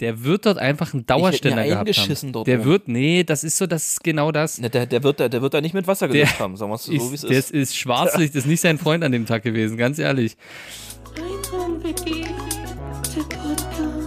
der wird dort einfach einen Dauerständer mir gehabt haben. dort der oben. wird, nee, das ist so, das ist genau das. Ne, der, der, wird da, der wird da nicht mit Wasser Der gelöscht haben, sagen wir es so, wie es ist, das ist Schwarzlicht, ist nicht sein Freund an dem Tag gewesen, ganz ehrlich. Einhorn-WG, der Podcast.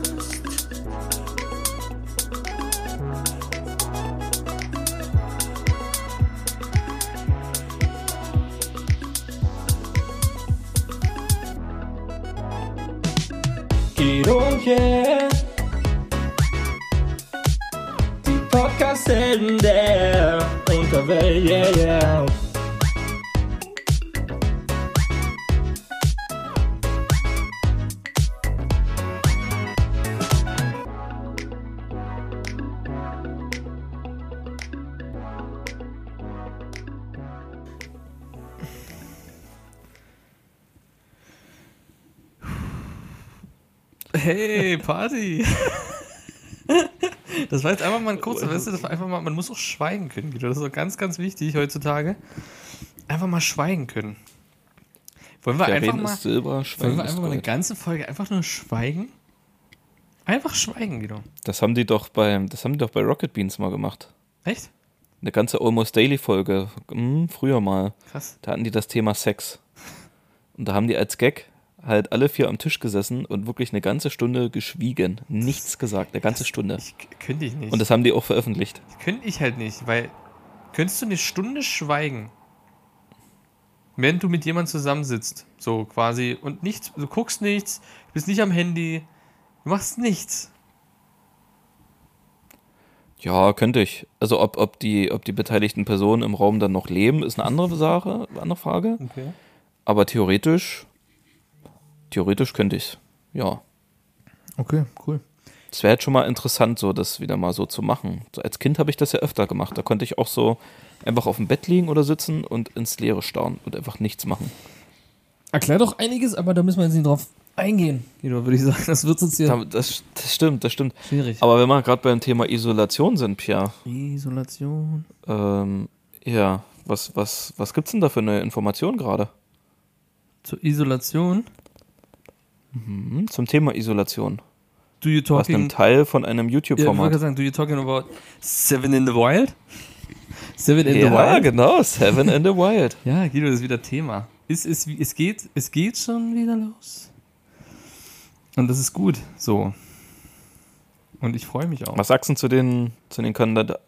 Podcast-Helden der Unterwelt, yeah, yeah. Hey, Party! Das war jetzt einfach mal ein kurzer, weißt du, das war einfach mal, man muss auch schweigen können, Guido. Das ist auch ganz, ganz wichtig heutzutage. Einfach mal schweigen können. Wollen wir einfach mal, Silber, wollen wir einfach mal eine ganze Folge einfach nur schweigen? Einfach schweigen, Guido. Das haben die doch bei, das haben die doch bei Rocket Beans mal gemacht. Echt? Eine ganze Almost Daily Folge, hm, früher mal. Krass. Da hatten die das Thema Sex. Und da haben die als Gag halt alle vier am Tisch gesessen und wirklich eine ganze Stunde geschwiegen. Nichts gesagt, eine ganze Stunde. Ich, könnte ich nicht. Und das haben die auch veröffentlicht. könnte ich halt nicht, weil könntest du eine Stunde schweigen, wenn du mit jemandem zusammensitzt, so quasi, und nichts, du guckst nichts, du bist nicht am Handy, du machst nichts. Ja, könnte ich. Also ob, ob, die, ob die beteiligten Personen im Raum dann noch leben, ist eine andere Sache, eine andere Frage. Okay. Aber theoretisch, theoretisch könnte ich Ja. Okay, cool. Es wäre jetzt schon mal interessant, so das wieder mal so zu machen. So, als Kind habe ich das ja öfter gemacht. Da konnte ich auch so einfach auf dem Bett liegen oder sitzen und ins Leere starren und einfach nichts machen. Erklärt doch einiges, aber da müssen wir jetzt nicht drauf eingehen. Guido, würde ich sagen. Das wird uns hier Da- Das, das stimmt, das stimmt. schwierig. Aber wenn wir gerade beim Thema Isolation sind, Pierre, Isolation. ähm, ja, was, was, was gibt's denn da für eine Information gerade? Zur Isolation. Hm, zum Thema Isolation. Do you einem talking... Teil von einem Ja, ich wollte YouTube-Format. sagen, do you talking about Seven in the Wild? Seven in the Ja, Wild? genau, Seven in the Wild. Ja, Guido, das ist wieder Thema. Es, wie- es, geht, es geht schon wieder los. Und das ist gut so. Und ich freue mich auch. Was sagst du zu den, zu den Kandidaten?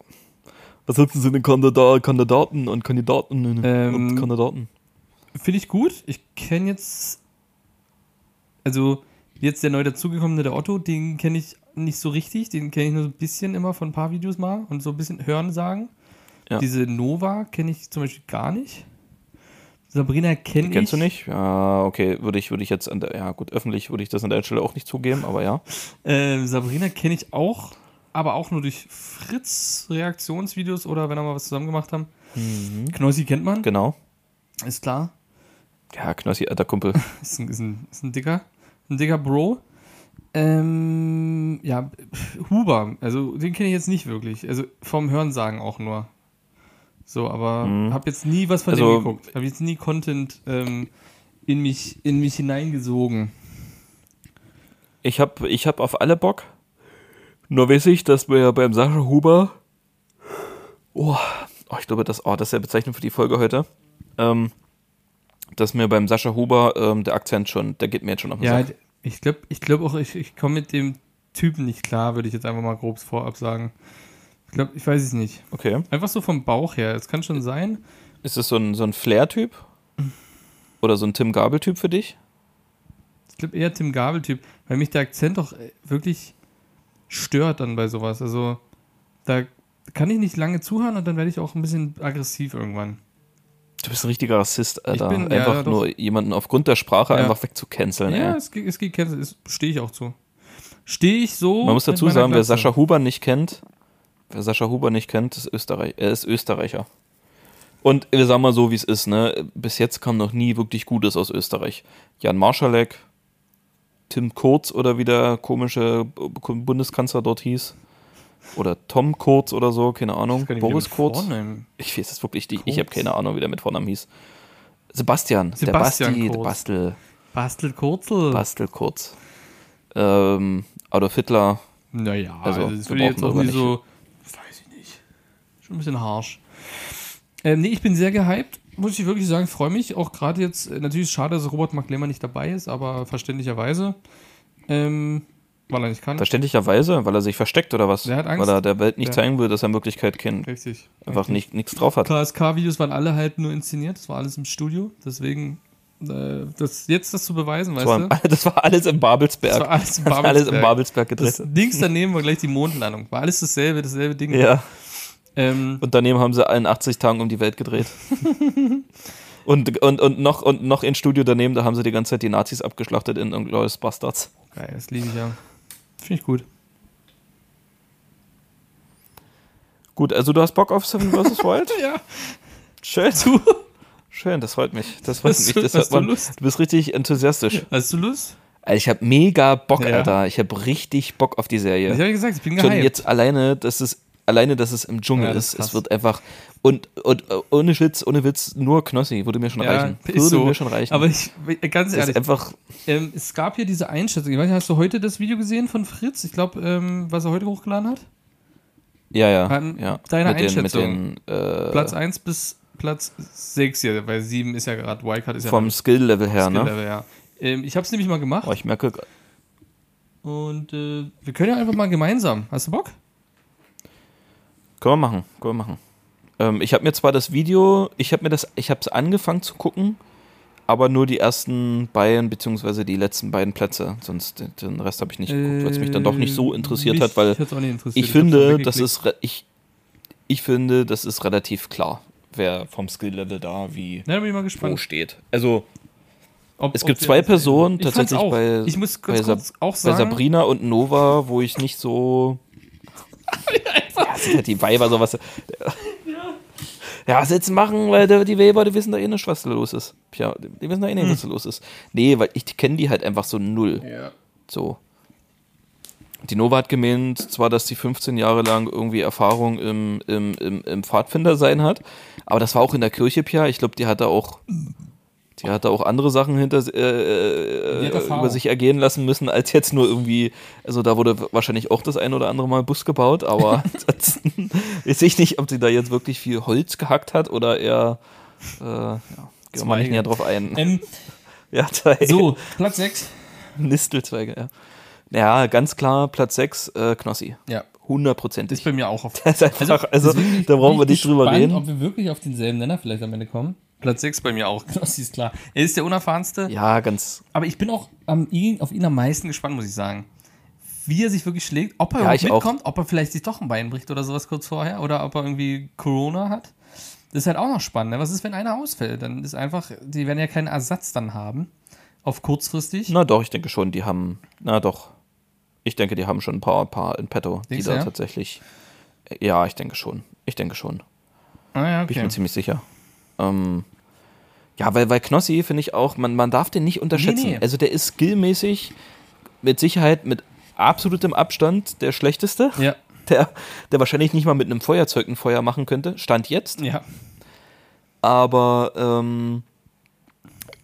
Was sagst du zu den Kandida Kandidaten und Kandidaten Ähm, und Kandidaten? Finde ich gut. Ich kenne jetzt. Also, jetzt der neu dazugekommene, der Otto, den kenne ich nicht so richtig. Den kenne ich nur so ein bisschen immer von ein paar Videos mal und so ein bisschen hören sagen. Ja. Diese Nova kenne ich zum Beispiel gar nicht. Sabrina kenne ich. Kennst du nicht? Ja, okay, würde ich, würde ich jetzt an der, ja gut, öffentlich würde ich das an der Stelle auch nicht zugeben, aber ja. Ähm, Sabrina kenne ich auch, aber auch nur durch Fritz Reaktionsvideos oder wenn er mal was zusammen gemacht haben. Knossi kennt man, Genau. ist klar. Ja, Knossi, alter Kumpel. Ist ein, ist ein, ist ein dicker, ein dicker Bro. Ähm, ja, Huber, also den kenne ich jetzt nicht wirklich. Also vom Hörensagen auch nur. So, aber Mhm. habe jetzt nie was von Also- dem geguckt. Habe jetzt nie Content ähm, in, mich, in mich hineingesogen. Ich hab, ich hab auf alle Bock. Nur weiß ich, dass wir beim Sascha Huber. Oh, oh ich glaube, das, oh, das ist ja Bezeichnung für die Folge heute. Ähm, dass mir beim Sascha Huber ähm, der Akzent schon, der geht mir jetzt schon auf den Ja, Sack. ich glaube ich glaub auch, ich, ich komme mit dem Typen nicht klar, würde ich jetzt einfach mal grob vorab sagen. Ich glaube, ich weiß es nicht. Okay. Einfach so vom Bauch her. Es kann schon sein. Ist es so ein, so ein Flair-Typ? Oder so ein Tim Gabel-Typ für dich? Ich glaube eher Tim Gabel-Typ, weil mich der Akzent doch äh, wirklich stört dann bei sowas. Also da kann ich nicht lange zuhören und dann werde ich auch ein bisschen aggressiv irgendwann. Du bist ein richtiger Rassist, Alter. bin- einfach ja, nur jemanden aufgrund der Sprache Ja. einfach wegzucanceln, Ja, ey. es geht, es geht cancel, es stehe ich auch zu. Stehe ich so. Man muss dazu sagen, wer Glatze. Sascha Huber nicht kennt, wer Sascha Huber nicht kennt, ist Österreich, er ist Österreicher. Und wir sagen mal so, wie es ist, ne? Bis jetzt kam noch nie wirklich Gutes aus Österreich. Jan Marschalek, Tim Kurz oder wie der komische Bundeskanzler dort hieß. Oder Tom Kurz oder so, keine Ahnung. Boris Kurz. Ich weiß es wirklich nicht. Ich habe keine Ahnung, wie der mit Vornamen hieß. Sebastian, Sebastian der Basti, der. Bastel, Bastel Kurzel. Bastel Kurz. Ähm, Adolf Hitler, Naja, Also, also, das würde jetzt auch nicht so. Weiß ich nicht. Schon ein bisschen harsch. Ähm, nee, ich bin sehr gehypt, muss ich wirklich sagen. Freue mich. Auch gerade jetzt, äh, natürlich ist es schade, dass Robert McLemmer nicht dabei ist, aber verständlicherweise. Ähm, weil er nicht kann. Verständlicherweise, weil er sich versteckt oder was? Der hat Angst. Weil er der Welt nicht Ja. zeigen will, dass er in Wirklichkeit kennt. Richtig. Einfach Richtig. nicht nichts drauf hat. KSK-Videos waren alle halt nur inszeniert. Das war alles im Studio. Deswegen, äh, das, jetzt das zu beweisen, Das weißt war, du? das war alles im Babelsberg. Das war alles im Das war alles im Babelsberg. Babelsberg gedreht. Das links daneben war gleich die Mondlandung. War alles dasselbe, dasselbe Ding. Ja. Ähm, Und daneben haben sie in 80 Tagen um die Welt gedreht. und, und, und, noch, und noch in Studio daneben, da haben sie die ganze Zeit die Nazis abgeschlachtet in Inglourious Bastards. geil, das liebe ich ja. Finde ich gut. Gut, also du hast Bock auf Seven vs. Wild? Ja. Schön. Du? Schön, das freut mich. Das freut Hast mich. du- Das hast du man, Lust? du bist richtig enthusiastisch. Hast du Lust? Also ich habe mega Bock, Ja. Alter. Ich habe richtig Bock auf die Serie. Ich habe gesagt, ich bin Schon gehypt. jetzt alleine, dass es alleine, dass es im Dschungel Ja, ist. ist. Es wird einfach und, und ohne Witz, ohne Witz, nur Knossi würde mir schon ja, reichen. Würde so. mir schon reichen. Aber ich, ganz ehrlich, ist einfach ähm, es gab hier diese Einschätzung. Ich weiß nicht, hast du heute das Video gesehen von Fritz? Ich glaube, ähm, was er heute hochgeladen hat? ja, ja, An ja. deiner mit den, Einschätzung. den äh, Platz 1 bis Platz 6 hier, weil 7 ist ja gerade Wildcard ist ja vom Skill-Level her, ne? Skill-Level, ja. Ähm, ich habe es nämlich mal gemacht Oh, ich merke, und äh, wir können ja einfach mal gemeinsam. Hast du Bock? Können wir machen, können wir machen. Ähm, ich habe mir zwar das Video, ich habe mir das, ich habe es angefangen zu gucken, aber nur die ersten beiden beziehungsweise die letzten beiden Plätze, sonst den- Rest habe ich nicht geguckt, weil es mich dann doch nicht so interessiert Äh, mich hat, weil interessiert. ich finde, das ist ich, ich finde, das ist relativ klar, wer vom Skill-Level da wie Na, wo steht. Also Ob, es gibt zwei Personen tatsächlich bei, bei, Sab auch bei sagen. Sabrina und Nova, wo ich nicht so. Ja, sind halt die Weiber sowas. Ja, was jetzt machen, weil die Weiber, die wissen da eh nicht, was da los ist. Tja, die wissen da eh nicht, was da los ist. Nee, weil ich kenne die halt einfach so null. Ja. So. Die Nova hat gemeint, zwar, dass die 15 Jahre lang irgendwie Erfahrung im, im, im, im Pfadfinder sein hat, aber das war auch in der Kirche, Pia. Ich glaube, die hatte auch, die hatte auch andere Sachen hinter äh, hat Erfahrung. über sich ergehen lassen müssen, als jetzt nur irgendwie, also da wurde wahrscheinlich auch das ein oder andere Mal Bus gebaut, aber ansonsten weiß ich nicht, ob sie da jetzt wirklich viel Holz gehackt hat oder eher, äh, ja, gehen wir nicht näher drauf ein. Ähm, Ja, da- so, Platz 6. Nistelzweige, ja. Ja, ganz klar, Platz 6, äh, Knossi. Ja. Hundertprozentig. Ist bei mir auch auf. Das ist einfach, also, deswegen bin ich- da brauchen wir ich nicht drüber gespannt, reden. Ob wir wirklich auf denselben Nenner vielleicht am Ende kommen. Platz 6 bei mir auch. Das ist klar. Er ist der unerfahrenste. Ja, ganz. Aber ich bin auch am, ihn, auf ihn am meisten gespannt, muss ich sagen. Wie er sich wirklich schlägt, ob er Ja, überhaupt ich auch. mitkommt, ob er vielleicht sich doch ein Bein bricht oder sowas kurz vorher oder ob er irgendwie Corona hat. Das ist halt auch noch spannend. Ne? Was ist, wenn einer ausfällt? Dann ist einfach, die werden ja keinen Ersatz dann haben. Auf kurzfristig. Na doch, ich denke schon, die haben. Na doch. Ich denke, die haben schon ein paar, paar in petto, die Denkst du, da ja? tatsächlich. Ja, ich denke schon. Ich denke schon. Ah, ja, Bin ich okay. mir ziemlich sicher. Ähm, ja, weil, weil Knossi finde ich auch, man, man darf den nicht unterschätzen. Nee, nee. Also der ist skillmäßig mit Sicherheit mit absolutem Abstand der schlechteste. Ja, Der, der wahrscheinlich nicht mal mit einem Feuerzeug ein Feuer machen könnte. Stand jetzt. ja. Aber ähm,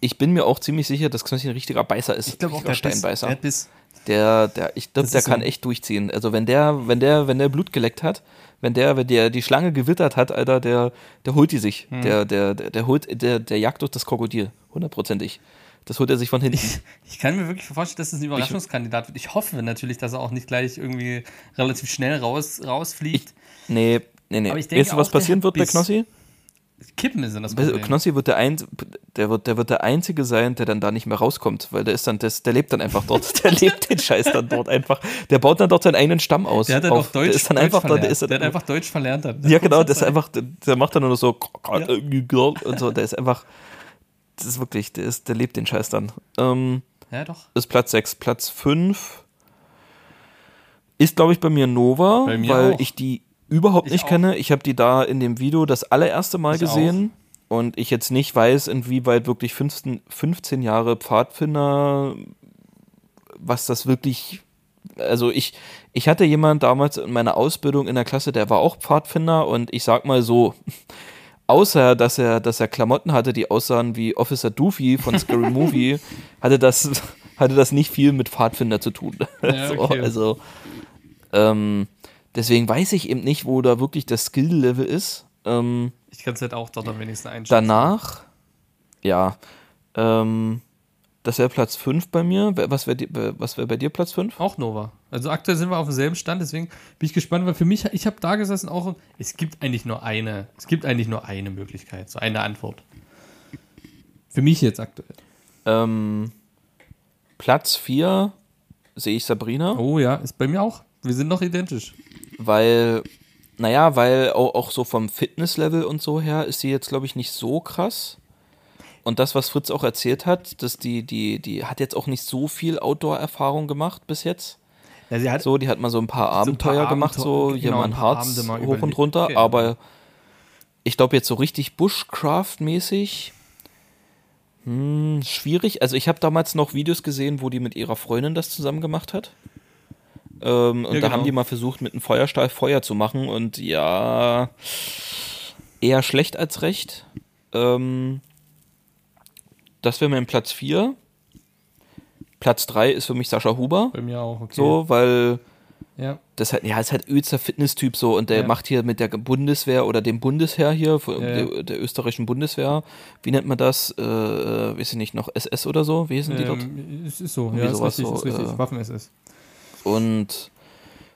ich bin mir auch ziemlich sicher, dass Knossi ein richtiger Beißer ist. Ich glaube auch, der Biss, Steinbeißer. der Biss. Der, der, ich glaube, der so. kann echt durchziehen. Also wenn der, wenn der, wenn der Blut geleckt hat, wenn der, wenn der die Schlange gewittert hat, Alter, der, der holt die sich. Hm. Der, der, der, der holt, der, der jagt durch das Krokodil. Hundertprozentig. Das holt er sich von hinten. Ich kann mir wirklich vorstellen, dass es ein Überraschungskandidat wird. Ich hoffe natürlich, dass er auch nicht gleich irgendwie relativ schnell raus, rausfliegt. Nee, nee, nee. Aber ich denke weißt du, was auch, passieren wird bei. Knossi? Kippen ist dann das Problem. Knossi wird der, ein, der, wird, der wird der Einzige sein, der dann da nicht mehr rauskommt, weil der ist dann, das, der lebt dann einfach dort. Der lebt den Scheiß dann dort einfach. Der baut dann dort seinen eigenen Stamm aus. Der hat dann auf. auch Deutsch, der ist dann Deutsch einfach verlernt. der ist dann, der hat einfach Deutsch verlernt. Dann. Ja, genau, das ist einfach, der, der macht dann nur so und so, der ist einfach, das ist wirklich, der, ist, der lebt den Scheiß dann. Ähm, Ja, doch. ist Platz 6. Platz 5 ist, glaube ich, bei mir Nova, Bei mir weil auch. ich die überhaupt Ich nicht auch. kenne. Ich habe die da in dem Video das allererste Mal Ich gesehen und ich jetzt nicht weiß, inwieweit wirklich 15, 15 Jahre Pfadfinder, was das wirklich also ich, ich hatte jemand damals in meiner Ausbildung in der Klasse, der war auch Pfadfinder und ich sag mal so, außer dass er, dass er Klamotten hatte, die aussahen wie Officer Doofy von Scary Movie, hatte das, hatte das nicht viel mit Pfadfinder zu tun. Ja, so, okay. also Ähm, deswegen weiß ich eben nicht, wo da wirklich das Skill-Level ist. Ähm, Ich kann es halt auch dort am wenigsten einschätzen. danach, ja, ähm, das wäre Platz 5 bei mir. Was wäre wär bei dir Platz 5? Auch Nova. Also aktuell sind wir auf demselben Stand, deswegen bin ich gespannt, weil für mich, ich habe da gesessen auch, es gibt eigentlich nur eine, es gibt eigentlich nur eine Möglichkeit, so eine Antwort. Für mich jetzt aktuell. Ähm, Platz 4 sehe ich Sabrina. Oh ja, ist bei mir auch. Wir sind noch identisch. weil, naja, weil auch, auch so vom Fitnesslevel und so her ist sie jetzt, glaube ich, nicht so krass. Und das, was Fritz auch erzählt hat, dass die, die, die hat jetzt auch nicht so viel Outdoor-Erfahrung gemacht bis jetzt. Ja, sie hat So, die hat mal so ein paar So ein paar Abenteuer gemacht, so Abenteuer- hier genau, mal ein ein paar Harz hoch und runter, Genau. aber ich glaube jetzt so richtig Bushcraft-mäßig hm, schwierig. Also ich habe damals noch Videos gesehen, wo die mit ihrer Freundin das zusammen gemacht hat. Ähm, und Ja, da genau. haben die mal versucht, mit einem Feuerstahl Feuer zu machen und ja, eher schlecht als recht. Ähm, das wäre mein Platz 4. Platz 3 ist für mich Sascha Huber. bei mir auch, okay. So, weil Ja. das halt, ja, ist halt übelster Fitness-Typ so und der Ja. macht hier mit der Bundeswehr oder dem Bundesheer hier, Ja. Der, der österreichischen Bundeswehr, wie nennt man das? Äh, weiß ich nicht, noch SS oder so? Wie hießen die dort? Ähm, es ist so, Irgendwie ja, ist sowas richtig, so, ist richtig. äh, Waffen-SS. Und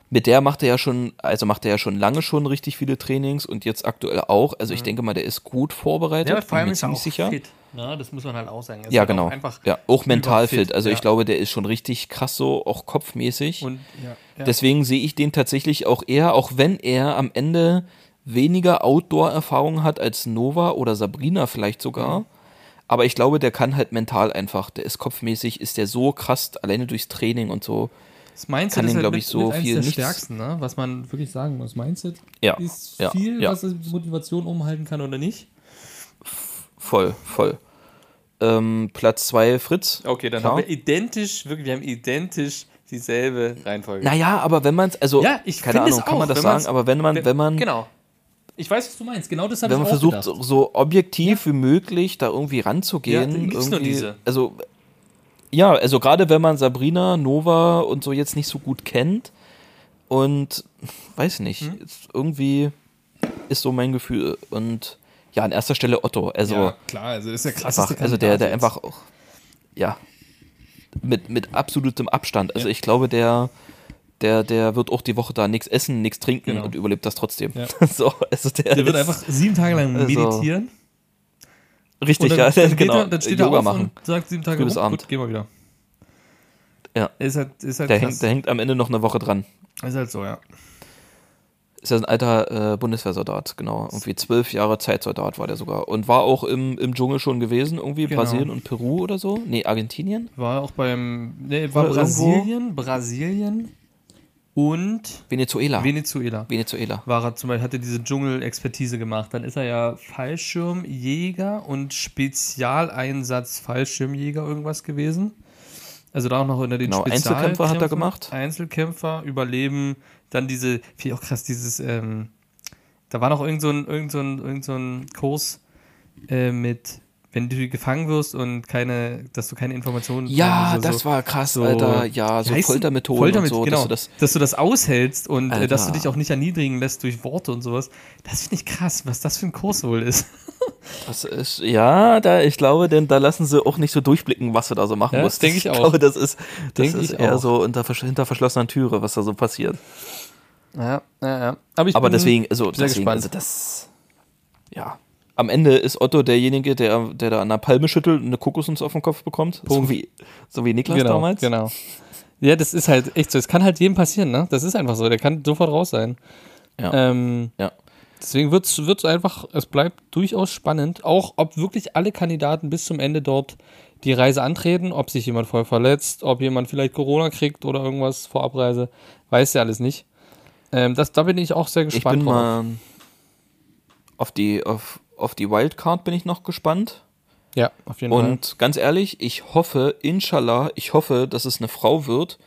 mit der macht er ja schon, also macht er ja schon lange schon richtig viele Trainings und jetzt aktuell auch. Also ich denke mal, der ist gut vorbereitet, Ja, vor allem ist er auch sicher. fit. Ne? Das muss man halt auch sagen. Er Ja, halt genau. Auch einfach ja, auch mental überfit, fit. Also ja. ich glaube, der ist schon richtig krass so, auch kopfmäßig. Und, ja, ja. Deswegen sehe ich den tatsächlich auch eher, auch wenn er am Ende weniger Outdoor-Erfahrung hat als Nova oder Sabrina vielleicht sogar. Aber ich glaube, der kann halt mental einfach, der ist kopfmäßig, ist der so krass, alleine durchs Training und so. Das Mindset kann ist halt glaub mit, ich, so mit viel der stärksten, ne? was man wirklich sagen muss. Mindset Ja, ist ja, viel, ja. was Motivation umhalten kann oder nicht. Voll, voll. Ähm, Platz 2 Fritz. Okay, dann Klar. haben wir identisch, wirklich, wir haben identisch dieselbe Reihenfolge. Naja, aber wenn man es, also, Ja, ich keine finde es Ahnung, kann auch, man das wenn sagen, aber wenn man, wenn man, Genau. Ich weiß, was du meinst. Genau das habe wenn ich man auch versucht, gedacht. so, so objektiv wie möglich da irgendwie Ja, ranzugehen, dann gibt's nur irgendwie, diese. also ja, also gerade wenn man Sabrina, Nova und so jetzt nicht so gut kennt und weiß nicht, Hm? irgendwie ist so mein Gefühl und ja, an erster Stelle Otto, also ja, klar, also ist der krasseste einfach, also der, der einfach auch, ja, mit, mit absolutem Abstand. Also ich glaube, der, der, der wird auch die Woche da nichts essen, nichts trinken Genau. und überlebt das trotzdem. Ja. so, also der. Der wird einfach sieben Tage lang Also, meditieren. Richtig, und ja, dann, dann, genau, er, dann steht Yoga er auf machen. und sagt sieben Tage bis rum, Abend. gut, gehen wir wieder. Ja. Ist halt, ist halt Der hängt, der hängt am Ende noch eine Woche dran. ist halt so, ja. Ist ja ein alter äh, Bundeswehrsoldat, genau. Irgendwie zwölf Jahre Zeitsoldat war der sogar. Und war auch im, im Dschungel schon gewesen, irgendwie Genau. Brasilien und Peru oder so. Nee, Argentinien? War auch beim, nee, war Oder Brasilien, Brasilien und Venezuela. Venezuela. Venezuela. War er zum Beispiel, hatte diese Dschungelexpertise gemacht. Dann ist er ja Fallschirmjäger und Spezialeinsatz Fallschirmjäger irgendwas gewesen. Also da auch noch unter den Genau, Einzelkämpfer hat er gemacht. Einzelkämpfer, Überleben, dann diese, ich auch krass, dieses, ähm, da war noch irgend so ein, irgend so ein, irgend so ein Kurs äh, mit, wenn du gefangen wirst und keine, dass du keine Informationen Ja, also das so, war krass, so- Alter. Ja, so Foltermethoden Foltermet- und so. genau, Dass du das, das aushältst und äh, dass du Alter. dich auch nicht erniedrigen lässt durch Worte und sowas. Das finde ich krass, was das für ein Kurs wohl ist. das ist, ja, da, ich glaube, denn da lassen sie auch nicht so durchblicken, was du da so machen Ja, musst. denk ich auch. glaube, das ist, das Denk ist ich eher auch. so unter, hinter verschlossener Türe, was da so passiert. Ja, ja, ja. Aber, ich Aber bin deswegen, also, deswegen, gespannt. also das, ja. Am Ende ist Otto derjenige, der, der da an der Palme schüttelt und eine Kokosnuss auf den Kopf bekommt. So wie, so wie Niklas genau, damals. Genau. Ja, das ist halt echt so. Es kann halt jedem passieren, ne? Das ist einfach so. Der kann sofort raus sein. Ja. Ähm, Ja. Deswegen wird es einfach, es bleibt durchaus spannend, auch ob wirklich alle Kandidaten bis zum Ende dort die Reise antreten, ob sich jemand voll verletzt, ob jemand vielleicht Corona kriegt oder irgendwas vor Abreise, weiß ja alles nicht. Ähm, das, da bin ich auch sehr Ich gespannt bin drauf. mal auf die, auf, auf die Wildcard bin ich noch gespannt. Ja, auf jeden Fall. Und ganz ehrlich, ich hoffe, inshallah, ich hoffe, dass es eine Frau wird,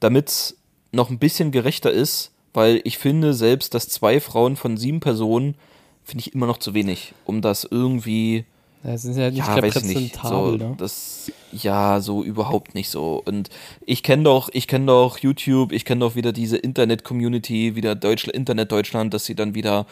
damit es noch ein bisschen gerechter ist, weil ich finde selbst, dass zwei Frauen von sieben Personen finde ich immer noch zu wenig, um das irgendwie Das sind ja nicht ja, ich nicht. So, repräsentabel, ne? das, ja, so überhaupt nicht so. Und ich kenne doch, ich kenne doch YouTube, ich kenne doch wieder diese Internet-Community, wieder Deutsch, Internet Deutschland, dass sie dann wieder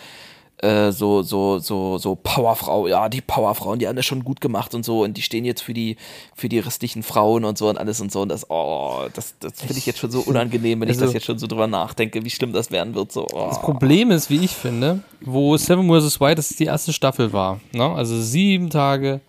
äh, so, so, so, so Powerfrau, ja, die Powerfrauen, die haben das schon gut gemacht und so und die stehen jetzt für die, für die restlichen Frauen und so und alles und so und das, oh, das, das finde ich jetzt schon so unangenehm, wenn ich Also- das jetzt schon so drüber nachdenke, wie schlimm das werden wird, so, oh. Das Problem ist, wie ich finde, wo Seven vs. Wild, das die erste Staffel war, ne? also sieben Tage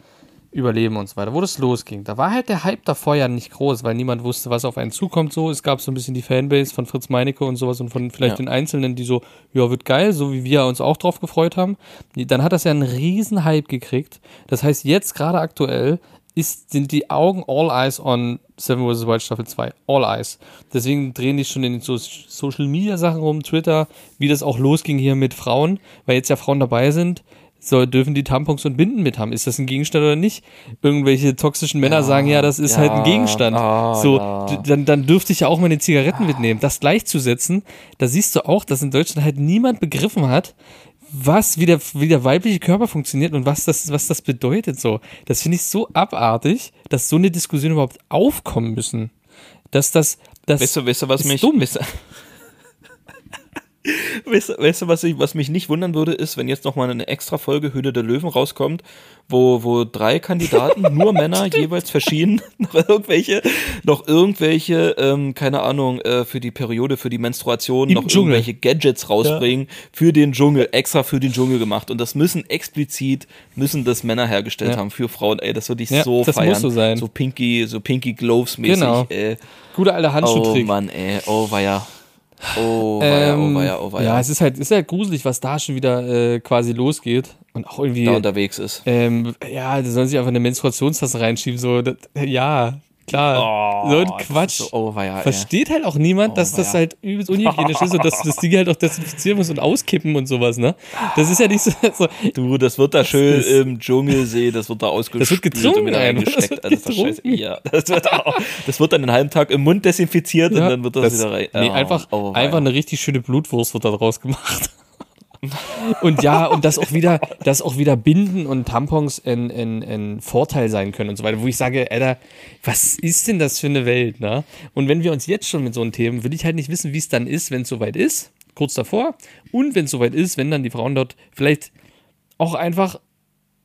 Überleben und so weiter, wo das losging, da war halt der Hype davor ja nicht groß, weil niemand wusste, was auf einen zukommt. So, es gab so ein bisschen die Fanbase von Fritz Meinecke und sowas und von vielleicht Ja. den Einzelnen, die so, ja, wird geil, so wie wir uns auch drauf gefreut haben. Dann hat das ja einen riesen Hype gekriegt. Das heißt, jetzt gerade aktuell ist, sind die Augen all eyes on Seven vs. Wild Staffel 2. All eyes. Deswegen drehen die schon in den so Social Media Sachen rum, Twitter, wie das auch losging hier mit Frauen, weil jetzt ja Frauen dabei sind. So, dürfen die Tampons und Binden mit haben? Ist das ein Gegenstand oder nicht? Irgendwelche toxischen Männer sagen, ja, das ist ja, halt ein Gegenstand. ah, so, ja. dann, dann dürfte ich ja auch meine Zigaretten mitnehmen. Das gleichzusetzen, da siehst du auch, dass in Deutschland halt niemand begriffen hat, was, wie der, wie der weibliche Körper funktioniert und was das, was das bedeutet so. Das finde ich so abartig, dass so eine Diskussion überhaupt aufkommen müssen. Dass das, das Weißt du, weißt du, was mich. dumm. Weißt du, weißt, du- weißt du, was, ich, was mich nicht wundern würde, ist, wenn jetzt nochmal eine extra Folge Höhle der Löwen rauskommt, wo, wo drei Kandidaten, nur Männer, jeweils verschieden, noch irgendwelche, noch irgendwelche, ähm, keine Ahnung, äh, für die Periode, für die Menstruation, Im noch Dschungel. irgendwelche Gadgets rausbringen, für den Dschungel, extra für den Dschungel gemacht. Und das müssen explizit, müssen das Männer hergestellt Ja. haben für Frauen. Ey, das würde ich Ja, so das muss feiern. so sein. So Pinky, so Pinky Gloves mäßig, Genau. ey. guter alter Oh Handschuhtrick. Mann, ey. Oh weia. Oh weia, Ähm, oh weia, oh weia. ja, es ist halt, ist halt gruselig, was da schon wieder äh, quasi losgeht. Und auch irgendwie. da unterwegs ist. Ähm, ja, der soll sich einfach eine Menstruationstasse reinschieben, so, das, ja, klar. so ein Oh, das ist Quatsch. So, ey. Versteht halt auch niemand, Oh, dass das halt übelst unhygienisch ist und dass du das Ding halt auch desinfizieren musst und auskippen und sowas, ne? Das ist ja nicht so. so Du, das wird da schön ist- im Dschungelsee, das wird da ausgespült getrunken, und ey, das reingesteckt. wird Also, das getrunken. Ja, das wird, auch, das wird dann einen halben Tag im Mund desinfiziert und ja, dann wird das, wieder rein. Nee, Oh, einfach, oh, weia. einfach eine richtig schöne Blutwurst wird da draus gemacht. und ja, und dass auch wieder, dass auch wieder Binden und Tampons ein, ein, ein Vorteil sein können und so weiter, wo ich sage, Alter, was ist denn das für eine Welt, ne? Und wenn wir uns jetzt schon mit so einem Themen, will ich halt nicht wissen, wie es dann ist, wenn es soweit ist, kurz davor, und wenn es soweit ist, wenn dann die Frauen dort vielleicht auch einfach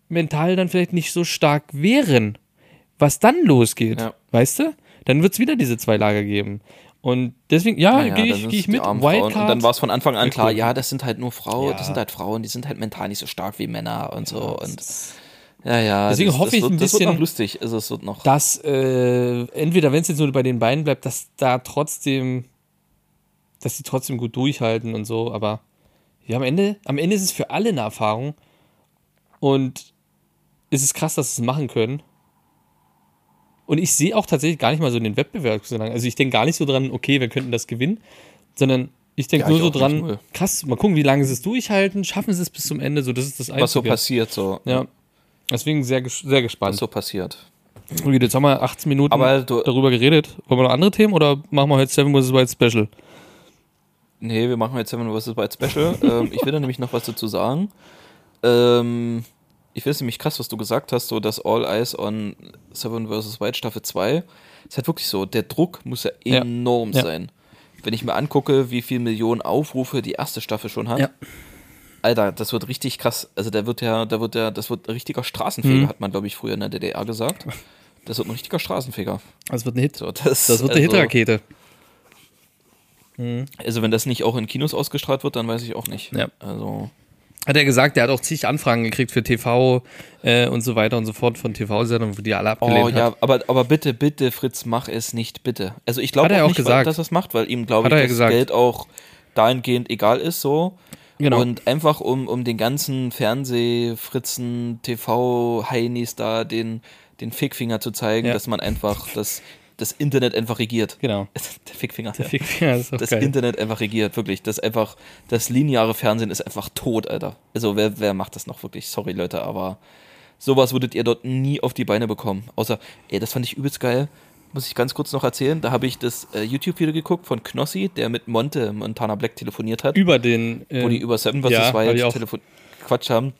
mental dann vielleicht nicht so stark wären, was dann losgeht, Ja. weißt du? Dann wird es wieder diese zwei Lager geben. Und deswegen, ja, Naja, gehe ich, geh ich die mit. Wildcard. Und dann war es von Anfang an klar, ja, das sind halt nur Frauen, Ja. das sind halt Frauen, die sind halt mental nicht so stark wie Männer und so. Und ja, ja. Deswegen das, hoffe das ich wird, ein Das wird bisschen- noch lustig. Also, es wird noch. dass äh, entweder, wenn es jetzt nur bei den beiden bleibt, dass da trotzdem, dass sie trotzdem gut durchhalten und so, aber ja, am Ende, am Ende ist es für alle eine Erfahrung und es ist krass, dass sie es machen können. Und ich sehe auch tatsächlich gar nicht mal so den Wettbewerb so lange. Also ich denke gar nicht so dran, okay, wir könnten das gewinnen, sondern ich denke Ja, nur ich so dran, krass, mal gucken, wie lange sie es durchhalten, schaffen sie es bis zum Ende, so das ist das Einzige. was so passiert, so. Ja. Deswegen sehr, sehr Was gespannt. so passiert. Okay, jetzt haben wir 18 Minuten Aber du- darüber geredet. Wollen wir noch andere Themen oder machen wir heute Seven vs. Wild Special? Nee, wir machen jetzt Seven vs. Wild Special. ähm, ich will da nämlich noch was dazu sagen. Ähm, ich finde es nämlich krass, was du gesagt hast, so dass All Eyes on Seven vs. Wild Staffel 2. Ist halt wirklich so, der Druck muss ja enorm Ja. sein. Wenn ich mir angucke, wie viel Millionen Aufrufe die erste Staffel schon hat. Ja. Alter, das wird richtig krass. Also der wird ja, da wird ja, das wird ein richtiger Straßenfeger, Mhm. hat man, glaube ich, früher in der DDR gesagt. Das wird ein richtiger Straßenfeger. Das wird ein Hit. So, das, Das wird eine also, Hitrakete. Also wenn das nicht auch in Kinos ausgestrahlt wird, dann weiß ich auch nicht. Ja. Also Hat er gesagt, der hat auch zig Anfragen gekriegt für TV äh, und so weiter und so fort von TV-Sendern, wo die alle abgelehnt Oh ja, hat. aber, aber bitte, bitte, Fritz, mach es nicht, bitte. Also ich glaube er auch auch nicht, gesagt. dass er es macht, weil ihm, glaube ich, er das gesagt. Geld auch dahingehend egal ist so. Genau. Und einfach um, um den ganzen Fernseh, Fritzen, TV-Heinis da den, den Fickfinger zu zeigen, Ja. dass man einfach das, das Internet einfach regiert. Genau. Der Fickfinger. Der ja. Fickfinger ist auch das geil. Internet einfach regiert, wirklich. Das einfach, das lineare Fernsehen ist einfach tot, Alter. Also wer, wer macht das noch wirklich? Sorry, Leute, aber sowas würdet ihr dort nie auf die Beine bekommen. Außer, ey, das fand ich übelst geil. Muss ich ganz kurz noch erzählen. Da habe ich das äh, YouTube-Video geguckt von Knossi, der mit Monte, Montana Black, telefoniert hat. Über den. Äh, wo die über Seven vs. ja, Wild telefon Quatsch haben.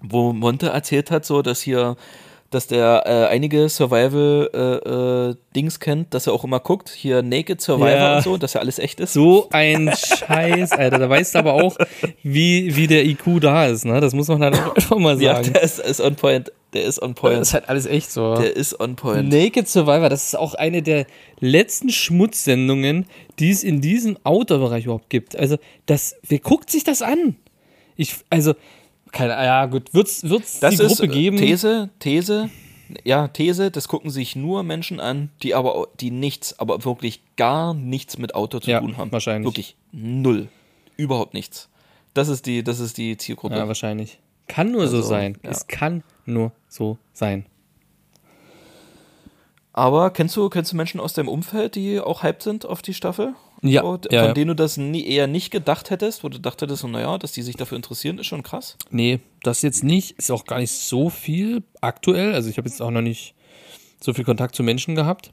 wo Monte erzählt hat, so, dass hier, dass der äh, einige Survival-Dings kennt, dass er auch immer guckt, hier Naked Survivor Ja. und so, dass ja alles echt ist. So ein Scheiß, Alter. Da weißt du aber auch, wie, wie der IQ da ist, ne? Das muss man halt auch einfach mal Ja, sagen. der ist, ist on point. Der ist on das point. ist halt alles echt so. Der ist on point. Naked Survivor, das ist auch eine der letzten Schmutzsendungen, die es in diesem Outdoor-Bereich überhaupt gibt. Also, das, wer guckt sich das an? Ich, also, keine, ja gut, wird's, wird's Das die ist Gruppe äh, geben? These, These, ja, These, das gucken sich nur Menschen an, die aber die nichts, aber wirklich gar nichts mit Auto zu Ja, tun haben. wahrscheinlich. Wirklich null. Überhaupt nichts. Das ist die, das ist die Zielgruppe. Ja, wahrscheinlich. Kann nur so Also, sein. ja. Es kann nur so sein. aber kennst du, kennst du Menschen aus deinem Umfeld, die auch hyped sind auf die Staffel? Ja, So, ja, von denen du das nie, eher nicht gedacht hättest, wo du dachtest, so, naja, dass die sich dafür interessieren, ist schon krass. Nee, das jetzt nicht. Ist auch gar nicht so viel aktuell. Also ich habe jetzt auch noch nicht so viel Kontakt zu Menschen gehabt,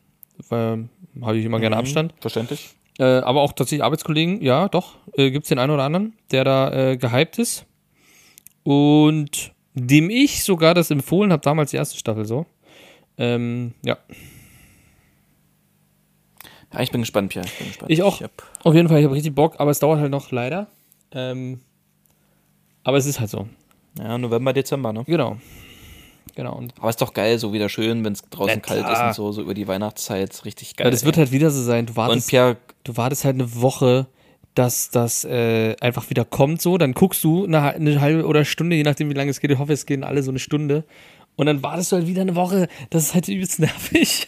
weil habe ich immer gerne Abstand. Verständlich. Äh, aber auch tatsächlich Arbeitskollegen, ja, doch, äh, gibt es den einen oder anderen, der da äh, gehypt ist. Und dem ich sogar das empfohlen habe, damals die erste Staffel so. Ähm, ja, Ja, ich bin gespannt, Pierre. Ich bin gespannt. Ich auch. hab, auf jeden Fall, ich habe richtig Bock, aber es dauert halt noch leider. Ähm, aber es ist halt so. ja, November, Dezember, ne? Genau. Genau. Und Aber ist doch geil, so wieder schön, wenn es draußen Ja, kalt ist und so, so über die Weihnachtszeit. Richtig geil. ja, das wird ey. halt wieder so sein. Du Und wartest, Pierre, du wartest halt eine Woche, dass das äh, einfach wieder kommt so. Dann guckst du eine, eine halbe oder Stunde, je nachdem wie lange es geht. Ich hoffe, es gehen alle so eine Stunde. Und dann wartest du halt wieder eine Woche. Das ist halt übelst nervig.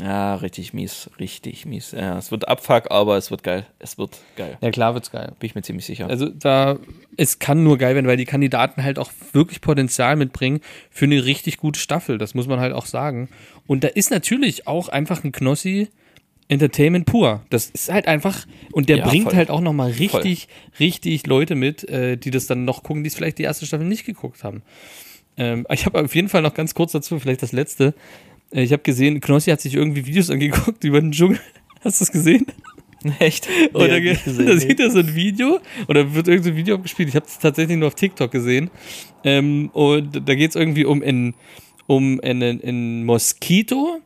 Ja, richtig mies, richtig mies. Ja, es wird Abfuck, aber es wird geil. Es wird geil. Ja, klar wird's geil. Bin ich mir ziemlich sicher. Also da, es kann nur geil werden, weil die Kandidaten halt auch wirklich Potenzial mitbringen für eine richtig gute Staffel. Das muss man halt auch sagen. Und da ist natürlich auch einfach ein Knossi Entertainment pur. Das ist halt einfach, und der Ja, bringt voll. halt auch nochmal richtig, richtig Leute mit, äh, die das dann noch gucken, die es vielleicht die erste Staffel nicht geguckt haben. Ähm, ich habe auf jeden Fall noch ganz kurz dazu, vielleicht das letzte. Äh, Ich habe gesehen, Knossi hat sich irgendwie Videos angeguckt über den Dschungel. Hast du das gesehen? Echt? Oder Nee, nicht gesehen, da sieht er so ein Video oder wird irgendein so Video abgespielt. Ich habe es tatsächlich nur auf TikTok gesehen. Ähm, und da geht es irgendwie um ein, um einen, einen Moskito.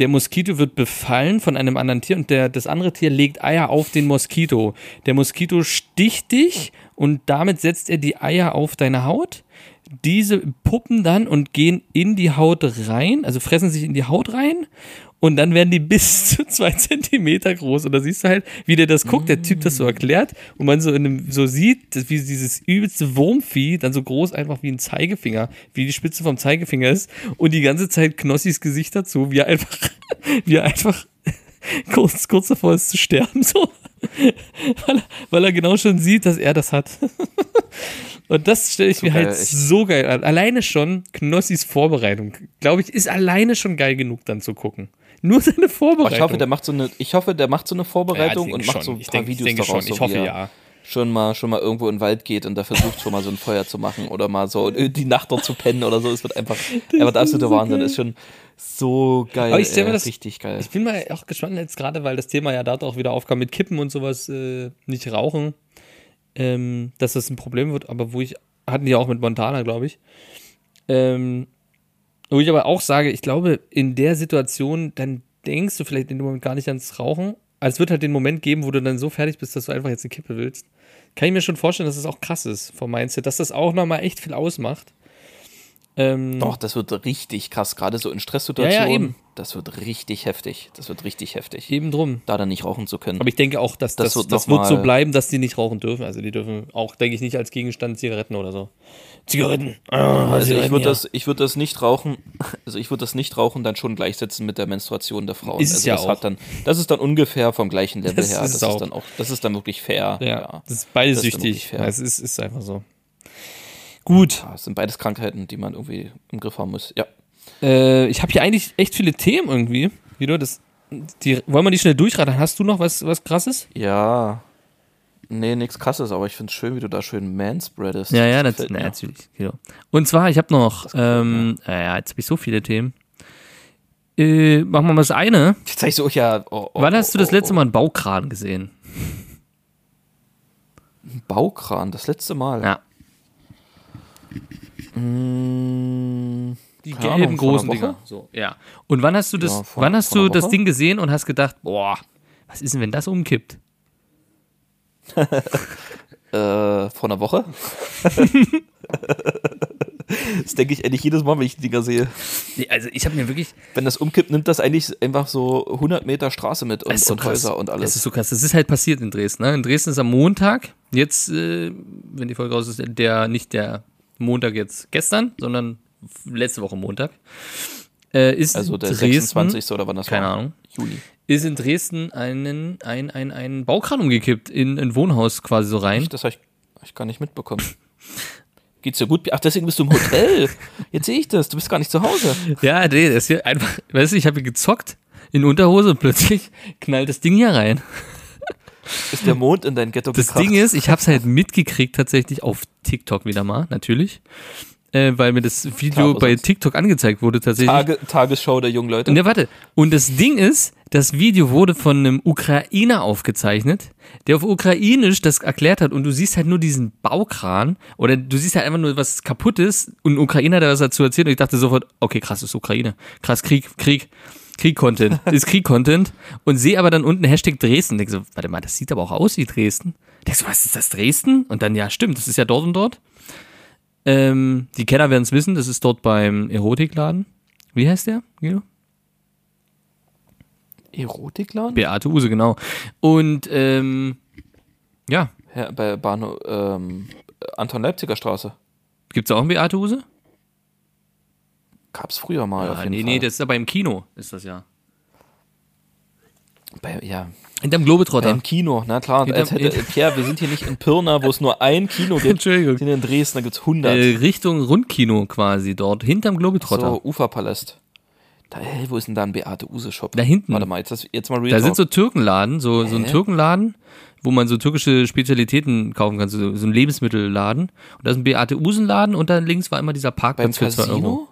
Der Moskito wird befallen von einem anderen Tier und der, das andere Tier legt Eier auf den Moskito. Der Moskito sticht dich und damit setzt er die Eier auf deine Haut. Diese puppen dann und gehen in die Haut rein, also fressen sich in die Haut rein und dann werden die bis zu zwei Zentimeter groß. Und da siehst du halt, wie der das guckt, der Typ das so erklärt und man so in einem, so sieht, wie dieses übelste Wurmvieh dann so groß einfach wie ein Zeigefinger, wie die Spitze vom Zeigefinger ist und die ganze Zeit Knossis Gesicht dazu, wie er einfach, wie er einfach kurz, kurz davor ist zu sterben, so. Weil er, weil er genau schon sieht, dass er das hat. Und das stelle ich So mir geil, halt echt. so geil an. Alleine schon Knossis Vorbereitung, glaube ich, ist alleine schon geil genug dann zu gucken. Nur seine Aber Vorbereitung. ich hoffe, der macht so eine, ich hoffe, der macht so eine Vorbereitung Ja, ich und macht so schon. ein Ich paar denke- ich Videos denke daraus. schon. Ich so hoffe, wie er ja. Schon mal, schon mal irgendwo in den Wald geht und da versucht schon mal so ein Feuer zu machen oder mal so äh, die Nacht dort zu pennen oder so. Es wird einfach, er wird absoluter Wahnsinn. Ist schon so geil. Aber ich stell mir ey, das- richtig geil. Ich bin mal auch gespannt jetzt gerade, weil das Thema ja da auch wieder aufkam mit Kippen und sowas, äh, nicht rauchen, ähm, dass das ein Problem wird, aber wo ich, hatten die ja auch mit Montana, glaube ich. Ähm, wo ich aber auch sage, ich glaube, in der Situation, dann denkst du vielleicht in dem Moment gar nicht ans Rauchen. Also es wird halt den Moment geben, wo du dann so fertig bist, dass du einfach jetzt eine Kippe willst. Kann ich mir schon vorstellen, dass es auch krass ist vom Mindset, dass das auch nochmal echt viel ausmacht. Ähm, Doch, das wird richtig krass, gerade so in Stresssituationen. Ja, ja, eben. Das wird richtig heftig. Das wird richtig heftig. eben drum. Da dann nicht rauchen zu können. Aber ich denke auch, dass das, Das das, wird wird, noch so bleiben, dass die nicht rauchen dürfen. Also die dürfen auch, denke ich, nicht als Gegenstand Zigaretten oder so. Zigaretten. Ah, also ich würde ja. das, ich würde das nicht rauchen, also ich würde das nicht rauchen dann schon gleichsetzen mit der Menstruation der Frauen. Ist also ja das auch. Dann, das ist dann ungefähr vom gleichen Level Das her. ist Das auch. ist dann auch, das ist dann wirklich fair. Ja, das ist beides Das ist süchtig. Ja, es ist, ist einfach so. Gut. Ja, es sind beides Krankheiten, die man irgendwie im Griff haben muss. Ja. Äh, ich habe hier eigentlich echt viele Themen irgendwie. Wie du das. Die, wollen wir die schnell durchraten? Hast du noch was, was krasses? Ja. Nee, nichts krasses, aber ich finde es schön, wie du da schön manspreadest. Ja, ja, Das das, na, mir. natürlich. Genau. Und zwar, ich habe noch, ähm, ja, jetzt habe ich so viele Themen. Äh, machen wir mal das eine. Jetzt sag ich so, ja. Oh, oh, Wann hast du oh, das letzte oh, Mal einen Baukran gesehen? Baukran, das letzte Mal. Ja. Mm, Die gelben Ahnung, großen? Dinger. So, ja. Und wann hast du das, Ja, vor- wann hast du das? Ding gesehen und hast gedacht, boah, was ist denn, wenn das umkippt? Äh, vor einer Woche? das denke ich eigentlich jedes Mal, wenn ich die Dinger sehe. Nee, also ich habe mir wirklich, Wenn das umkippt, nimmt das eigentlich einfach so 100 Meter Straße mit und, Das so und. Häuser und Das alles. ist so krass. Das ist halt passiert in Dresden. Ne? In Dresden ist am Montag, jetzt, äh, wenn die Folge raus ist, der nicht der Montag jetzt gestern, sondern letzte Woche Montag, äh, ist also der Dresden, 26. oder wann das keine war? Ahnung, Juni. Ist in Dresden einen, ein, ein, ein Baukran umgekippt in ein Wohnhaus quasi so rein. Das habe ich, hab ich gar nicht mitbekommen. Geht's dir gut? Ach, deswegen bist du im Hotel. Jetzt sehe ich das. Du bist gar nicht zu Hause. Ja, nee, das ist hier einfach, weißt du, ich habe hier gezockt in Unterhose und plötzlich knallt das Ding hier rein. Ist der Mond in dein Ghetto Das gekracht? Ding ist, ich habe es halt mitgekriegt tatsächlich auf TikTok wieder mal, natürlich. Äh, weil mir das Video bei? TikTok angezeigt wurde tatsächlich. Tage, Tagesschau der jungen Leute. Und ja, warte. Und das Ding ist, das Video wurde von einem Ukrainer aufgezeichnet, der auf Ukrainisch das erklärt hat und du siehst halt nur diesen Baukran oder du siehst halt einfach nur was kaputtes und ein Ukrainer, der was dazu erzählt und ich dachte sofort, okay, krass, ist Ukraine. Krass, Krieg, Krieg, Krieg-Content. ist Krieg-Content und sehe aber dann unten Hashtag Dresden. Denk so, warte mal, das sieht aber auch aus wie Dresden. Denkst du, was ist das Dresden? Und dann, ja, stimmt, das ist ja dort und dort. Ähm, die Kenner werden es wissen, das ist dort beim Erotikladen. Wie heißt der, Guido? Erotikladen? Beate Use, genau. Und ähm, ja, Ja, bei Bahnhof, ähm, Anton Leipziger Straße. gibt's auch einen Beate Use? Gab's früher mal auf Ah, jeden nee, Fall. nee, das ist aber im Kino, ist das ja. Bei, ja, Hinterm Globetrotter. beim Kino, na klar. Hinterm- Als hätte, Pierre, wir sind hier nicht in Pirna, wo es nur ein Kino gibt. Entschuldigung. Wir sind in Dresden, da gibt's 100. Äh, Richtung Rundkino quasi dort, hinterm Globetrotter. so, Uferpalast. Da, hey, wo ist denn da ein Beate Use Shop? Da hinten. Warte mal, jetzt, das- jetzt mal Real Da Talk. sind so Türkenladen, so, so ein? Türkenladen, wo man so türkische Spezialitäten kaufen kann, so, so ein Lebensmittelladen. Und da ist ein Beate Usenladen und dann links war immer dieser beim Parkplatz für 2 Euro.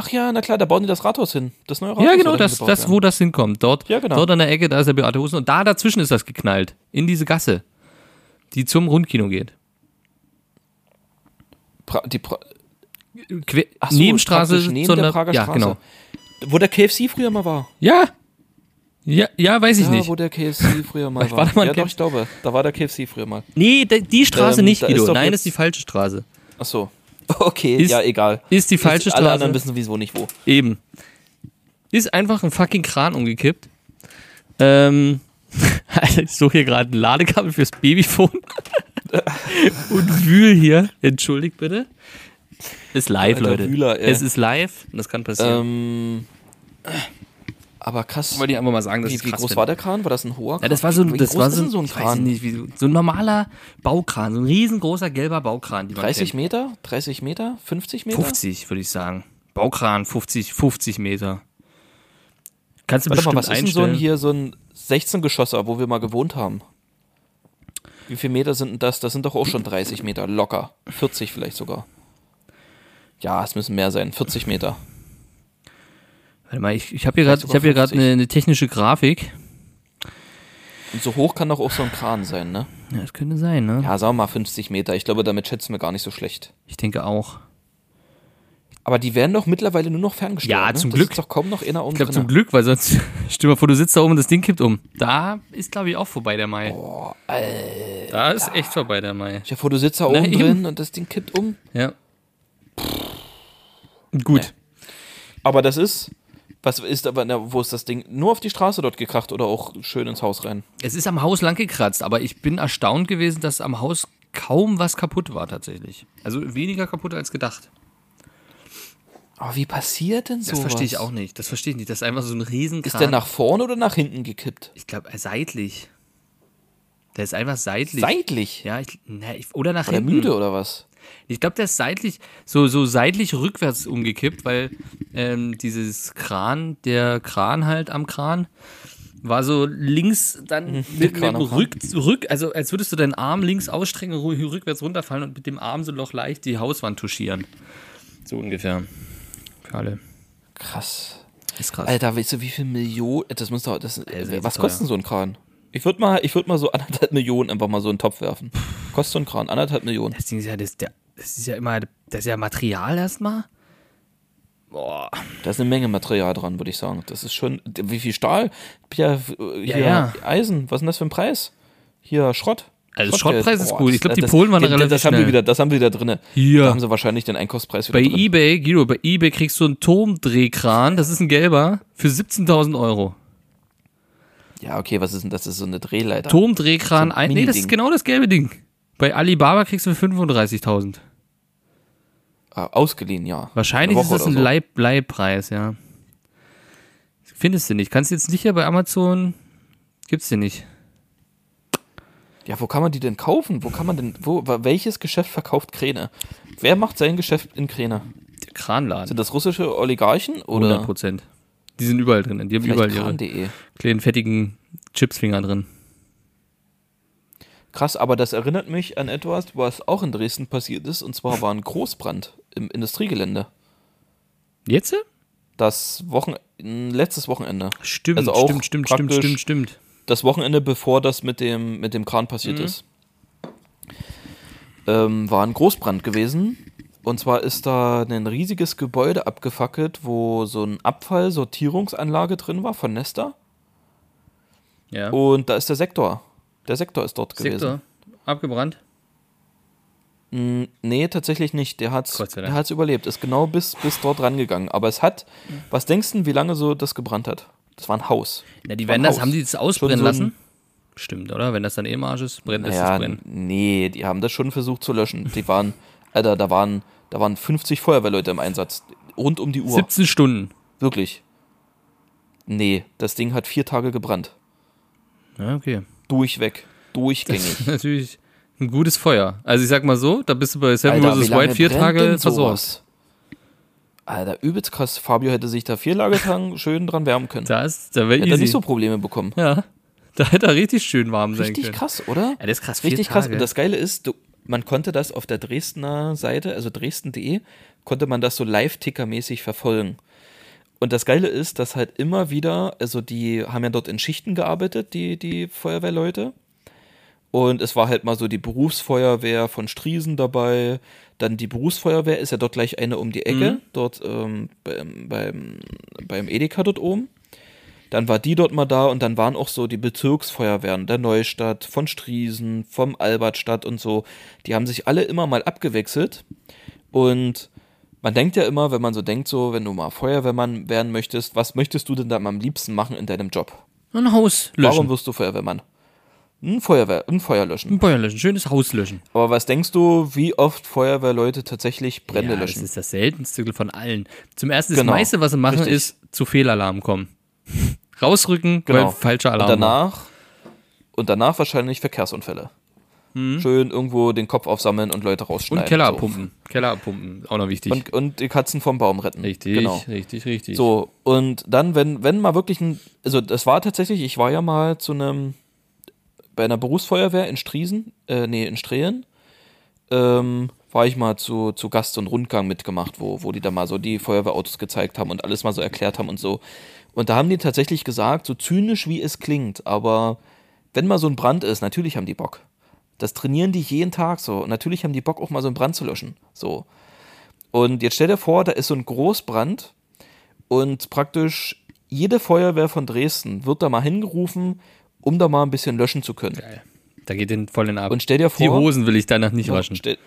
Ach ja, na klar, da bauen die das Rathaus hin. Das neue Rathaus. Ja, genau, das, das, werden. wo das hinkommt. Dort, Ja, genau. dort an der Ecke, da ist der Beate Usen und da dazwischen ist das geknallt. In diese Gasse, die zum Rundkino geht. Pra die pra Que Ach so, Nebenstraße, neben sondern, der Prager ja, Straße. genau. Wo der KFC früher mal war. Ja. Ja, ja, weiß ich ja, nicht. wo der KFC früher mal Ich war. war mal ja, doch, ich glaube, da war der KFC früher mal. Nee, die Straße Ähm, nicht, Guido. ist Nein, jetzt- ist die falsche Straße. Ach so. Okay, Ist- ja, egal. Ist die falsche Ist, alle Straße. anderen wissen sowieso nicht wo. Eben. Ist einfach ein fucking Kran umgekippt. Ähm, ich suche hier gerade ein Ladekabel fürs Babyphone. und wühl hier. Entschuldigt bitte. Ist live, Alter Leute. Wühler, es ist live und das kann passieren. Ähm, aber krass. Wollte ich einfach mal sagen, dass Wie, wie groß finde. war der Kran? War das ein hoher Kran? Ja, das war so, wie das groß war ist so, denn so ein Kran? nicht, wie, so ein normaler Baukran, so ein riesengroßer gelber Baukran. Die man 30 kennt. Meter? 30 Meter? 50 Meter? 50, würde ich sagen. Baukran, 50, 50 Meter. Kannst du Warte mal, bestimmt was ist denn so ein einstellen. hier, so ein 16-Geschosser, wo wir mal gewohnt haben? Wie viele Meter sind denn das? Das sind doch auch schon 30 Meter, locker. 40 vielleicht sogar. Ja, es müssen mehr sein. 40 Meter. Warte mal, ich, ich habe hier gerade hab hier 50. eine, eine technische Grafik. Und so hoch kann doch auch so ein Kran sein, ne? Ja, das könnte sein, ne? Ja, sagen wir mal 50 Meter. Ich glaube, damit schätzen wir gar nicht so schlecht. Ich denke auch. Aber die werden doch mittlerweile nur noch ferngesteuert. Ja, ne? zum das Glück. Ist doch kaum noch einer Ich glaube zum. Glück, weil sonst, stell mal vor, du sitzt da oben und das Ding kippt um. Da ist, glaube ich, auch vorbei der Mai. Boah, Alter. Da ist echt vorbei der Mai. Stell dir vor, du sitzt da Na, oben eben. drin und das Ding kippt um. Ja. Gut. Aber das ist. Was ist aber, na, wo ist das Ding? Nur auf die Straße dort gekracht oder auch schön ins Haus rein? Es ist am Haus lang gekratzt, aber ich bin erstaunt gewesen, dass am Haus kaum was kaputt war tatsächlich. Also weniger kaputt als gedacht. Aber wie passiert denn Das sowas? verstehe ich auch nicht. Das verstehe ich nicht. Das ist einfach so ein Riesenkran. Ist der nach vorne oder nach hinten gekippt? Ich glaube, seitlich. Der ist einfach seitlich. Seitlich? Ja, ich, na, ich, oder nach War der hinten. müde oder was? Ich glaube, der ist seitlich, so, so seitlich rückwärts umgekippt, weil ähm, dieses Kran, der Kran halt am Kran, war so links dann mit, mit Kran dem Kran. Rück, Rück, also als würdest du deinen Arm links ausstrecken, rückwärts runterfallen und mit dem Arm so noch leicht die Hauswand touchieren. So ungefähr. Für alle. Krass. Ist krass. Alter, weißt du, wie viel Millionen. Das muss doch. Das, sehr was kostet denn so ein Kran? Ich würde mal, ich würd mal so anderthalb Millionen einfach mal so in den Topf werfen. Kostet so ein Kran anderthalb Millionen. Das Ding ist ja, das, der, das ist ja immer, das ist ja Material erstmal. Boah. Da ist eine Menge Material dran, würde ich sagen. Das ist schon. Wie viel Stahl? Ja, äh, hier ja. Eisen. Was ist denn das für ein Preis? Hier Schrott. Also. Schrottpreis ist Boah, gut. Ich glaube, die das- Polen waren das, relativ das haben schnell. wir wieder, Das haben wir wieder drin. Hier. Da haben sie wahrscheinlich den Einkaufspreis wieder Bei drin. eBay, Guido, bei eBay kriegst du einen Turmdrehkran, das ist ein gelber, für 17.000 Euro. Ja, okay, was ist denn das? Das ist so eine Drehleiter. Turmdrehkran, So ein nee, das ist genau das gelbe Ding. Bei Alibaba kriegst du für 35.000. Ah, ausgeliehen, ja. Wahrscheinlich ist das ein so. Leih Leihpreis, ja. Findest du nicht. Kannst du jetzt nicht hier bei Amazon, gibt's dir nicht. Ja, wo kann man die denn kaufen? Wo kann man denn, wo, welches Geschäft verkauft Kräne? Wer macht sein Geschäft in Kräne? Der Kranladen, Sind das russische Oligarchen 100 oder Prozent. Die sind überall drin. Die haben vielleicht überall ihre kleinen fettigen Chipsfinger drin. Krass, aber das erinnert mich an etwas, was auch in Dresden passiert ist, und zwar war ein Großbrand im Industriegelände. Jetzt? Das Wochen letztes Wochenende. Stimmt, Also auch stimmt, stimmt, stimmt, stimmt, stimmt. Das Wochenende, bevor das mit dem, mit dem Kran passiert Mhm. ist. Ähm, war ein Großbrand gewesen. Und zwar ist da ein riesiges Gebäude abgefackelt, wo so ein Abfallsortierungsanlage drin war von Nesta. Ja. Und da ist der Sektor. Der Sektor ist dort gewesen. Sektor. Abgebrannt. Mm, Nee, tatsächlich nicht. Der der hat's überlebt. Ist genau bis, bis dort rangegangen. Aber es hat, was denkst du, wie lange so das gebrannt hat? Das war ein Haus. Na, die werden das, haben die das ausbrennen so lassen? Stimmt, oder? Wenn das dann eh im Arsch ist, brennt, lässt es brennen. nee, die haben das schon versucht zu löschen. Die waren, Alter, da waren, da waren 50 Feuerwehrleute im Einsatz. Rund um die Uhr. 17 Stunden. Wirklich. Nee, das Ding hat vier Tage gebrannt. Ja, okay. Durchweg. Durchgängig. Natürlich ein gutes Feuer. Also ich sag mal so, da bist du bei Seven Alter, vs. White vier Tage versorgt. Alter, übelst krass. Fabio hätte sich da vier Lagertagen schön dran wärmen können. Da ist, da wäre Hätte er nicht so Probleme bekommen. ja, da hätte er richtig schön warm sein Richtig können. krass, oder? Ja, das ist krass. Richtig krass. Tage. Und das Geile ist, du, man konnte das auf der Dresdner Seite, also dresden.de, konnte man das so live-ticker-mäßig verfolgen. Und das Geile ist, dass halt immer wieder, also die haben ja dort in Schichten gearbeitet, die, die Feuerwehrleute. Und es war halt mal so die Berufsfeuerwehr von Striesen dabei. Dann die Berufsfeuerwehr ist ja dort gleich eine um die Ecke, Mhm. dort ähm, beim, beim, beim Edeka dort oben. Dann war die dort mal da und dann waren auch so die Bezirksfeuerwehren der Neustadt, von Striesen, vom Albertstadt und so. Die haben sich alle immer mal abgewechselt. Und man denkt ja immer, wenn man so denkt, so, wenn du mal Feuerwehrmann werden möchtest, was möchtest du denn da am liebsten machen in deinem Job? Ein Haus Warum löschen. wirst du Feuerwehrmann? Ein Feuerwehr, ein Feuer löschen. Ein Feuer löschen. Schönes Haus löschen. Aber was denkst du, wie oft Feuerwehrleute tatsächlich Brände ja, löschen? Das ist das seltenste von allen. Zum ersten, das Genau. meiste, was sie machen, Richtig. ist zu Fehlalarm kommen. Rausrücken, Genau. weil falscher und Alarm. war. danach und danach wahrscheinlich Verkehrsunfälle. Schön irgendwo den Kopf aufsammeln und Leute rausschneiden. Mhm. Und Keller so. abpumpen. Keller abpumpen. Auch noch wichtig. Und, und die Katzen vom Baum retten. richtig, Genau. richtig, richtig. So, und dann, wenn, wenn mal wirklich ein, also das war tatsächlich, ich war ja mal zu einem, bei einer Berufsfeuerwehr in Striesen, äh, nee, in Strehen, ähm, war ich mal zu, zu Gast einen Rundgang mitgemacht, wo, wo die da mal so die Feuerwehrautos gezeigt haben und alles mal so erklärt haben und so. Und da haben die tatsächlich gesagt, so zynisch wie es klingt, aber wenn mal so ein Brand ist, natürlich haben die Bock. Das trainieren die jeden Tag so. Und natürlich haben die Bock, auch mal so einen Brand zu löschen. So. Und jetzt stell dir vor, da ist so ein Großbrand und praktisch jede Feuerwehr von Dresden wird da mal hingerufen, um da mal ein bisschen löschen zu können. Geil. Da geht den voll in den ab. Und stell dir vor, die Hosen will ich danach nicht waschen. Stell,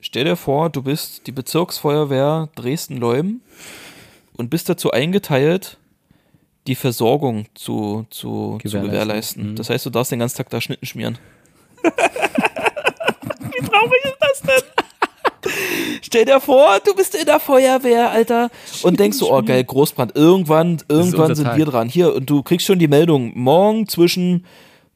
stell dir vor, du bist die Bezirksfeuerwehr Dresden-Leum und bist dazu eingeteilt, die Versorgung zu, zu, zu Gewährleisten. gewährleisten. Mhm. Das heißt, du darfst den ganzen Tag da Schnitten schmieren. Wie traurig ist das denn? Stell dir vor, du bist in der Feuerwehr, Alter, und denkst so, oh geil, Großbrand, irgendwann, irgendwann sind Tag. wir dran. Hier, und du kriegst schon die Meldung, morgen zwischen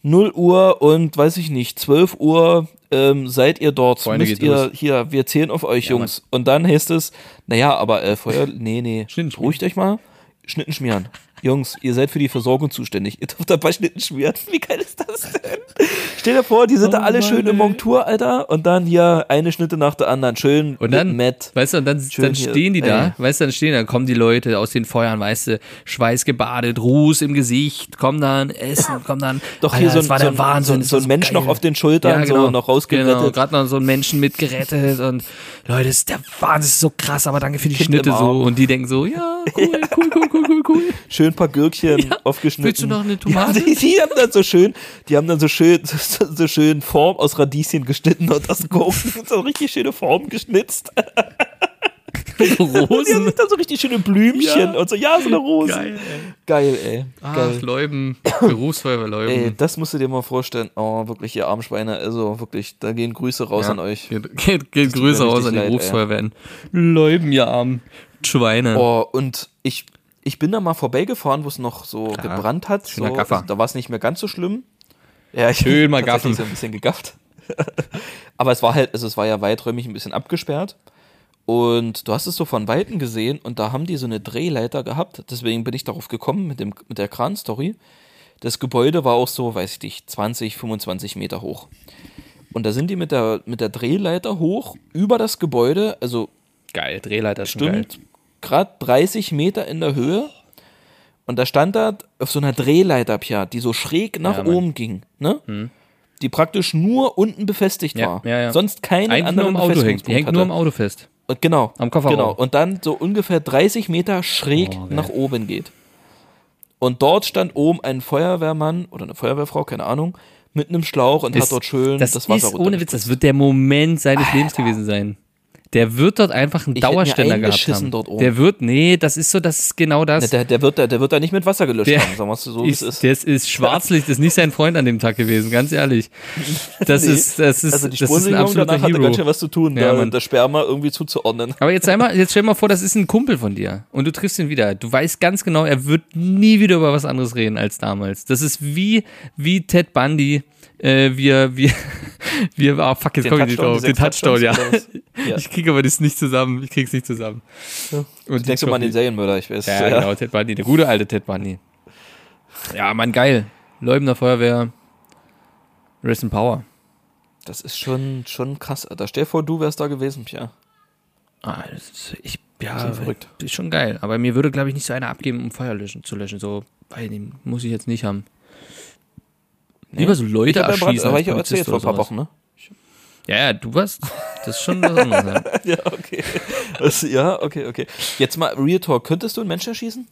0 Uhr und, weiß ich nicht, 12 Uhr ähm, seid ihr dort. Freunde, Müsst ihr, los. hier, wir zählen auf euch, Ja, Jungs. Und dann heißt es, naja, aber äh, Feuer, nee, nee, beruhigt euch mal, Schnitten schmieren. Jungs, ihr seid für die Versorgung zuständig. Ihr dürft dabei Schnitten schmieren. Wie geil ist das denn? Stell dir vor, die sind da Oh alle Mann, schön im ey. Montur, Alter. Und dann hier eine Schnitte nach der anderen. Schön Und dann, Matt. weißt du, und dann, dann stehen die da, ey. weißt du, dann stehen, dann kommen die Leute aus den Feuern, weißt du, schweißgebadet, Ruß im Gesicht, kommen dann, essen, kommen dann. Doch Alter, hier so ein, war so ein, Wahnsinn. so, so ein Mensch geil. noch auf den Schultern, so noch rausgerettet. Genau, gerade noch so einen Menschen mitgerettet und Leute, ist der Wahnsinn, ist so krass, aber danke für die Kind Schnitte im so. Und die denken so, ja, cool, cool, cool, cool, cool, cool. Schön ein paar Gürkchen aufgeschnitten. Willst du noch eine Tomate? Ja, die, die haben dann so schön, die haben dann so schön, so, so schön Form aus Radieschen geschnitten und aus Gurken so richtig schöne Formen geschnitzt. Die haben Rosen. dann so richtig schöne Blümchen Ja. und so, ja, so eine Rose. Geil, ey. Geil, ey. Ach, Geil. Leuben, Berufsfeuerwehr Leuben. Ey, das musst du dir mal vorstellen. Oh, wirklich, ihr Armschweine. Also wirklich, da gehen Grüße raus Ja. an euch. Geht, geht, geht Grüße raus an die. Berufsfeuerwehren. Leuben, ihr armen Schweine. Oh, und ich, ich bin da mal vorbeigefahren, wo es noch so Klar. gebrannt hat. So. Also, da war es nicht mehr ganz so schlimm. Ja, ich Schön mal gaffen. so ein bisschen gegafft. Aber es war halt, also es war ja weiträumig ein bisschen abgesperrt. Und du hast es so von Weitem gesehen und da haben die so eine Drehleiter gehabt. Deswegen bin ich darauf gekommen mit, dem, mit der Kran-Story. Das Gebäude war auch so, weiß ich nicht, 20, 25 Meter hoch. Und da sind die mit der, mit der Drehleiter hoch über das Gebäude, also Geil, Drehleiter ist schon geil. stimmt, gerade 30 Meter in der Höhe. Und da stand da auf so einer Drehleiter, Pia, die so schräg nach Ja, oben ging, ne? Die praktisch nur unten befestigt Ja, war. ja, ja. Sonst keine Eigentlich nur anderen am Auto hängt. Die hängt nur am. Auto fest. Und genau. am Kofferraum. Genau. Und dann so ungefähr 30 Meter schräg Oh, nach oben geht. Und dort stand oben ein Feuerwehrmann oder eine Feuerwehrfrau, keine Ahnung, mit einem Schlauch und hat dort schön das, das Wasser ist ohne Witz, das wird der Moment seines Lebens gewesen sein. Der wird dort einfach einen Ich Dauerständer gehabt haben. dort oben. Der wird, nee, das ist so, das ist genau das. Ne, Der, der, wird da, der wird da nicht mit Wasser gelöscht Der haben, sagen wir so, wie es ist, ist. das ist Schwarzlicht, ist nicht sein Freund an dem Tag gewesen, ganz ehrlich. Das Nee. ist, das ist, also die das ist ein absoluter danach Hero. ganz schön was zu tun, Ja, da, das Sperma irgendwie zuzuordnen. Aber jetzt, sei mal, jetzt stell mal vor, das ist ein Kumpel von dir und du triffst ihn wieder. Du weißt ganz genau, er wird nie wieder über was anderes reden als damals. Das ist wie, wie Ted Bundy. Äh, wir, wir, wir, ah, fuck, jetzt komme ich nicht drauf. Den Touchdown, ja. Ja. Ich kriege aber das nicht zusammen. Ich krieg's nicht zusammen. Und Denkst du mal an den Serienmörder, ich weiß. Ja, genau, Ted Bundy, der gute alte Ted Bundy. Ja, Mann, geil. Leubener Feuerwehr. Rest in Power. Das ist schon, schon krass. Alter. Stell dir vor, du wärst da gewesen, Pia. Ah, das ist, ich, ja, Schon verrückt. ist schon geil. Aber mir würde, glaube ich, nicht so einer abgeben, um Feuer löschen, zu löschen. So, weil den muss ich jetzt nicht haben. Lieber so Leute Ich ja erschießen. aber ich auch erzählt vor ein paar oder Wochen, ne? Ja, ja, du warst. Das ist schon was anderes. ja. Ja, okay. Das, ja, okay, okay. Jetzt mal Real Talk. Könntest du einen Menschen erschießen?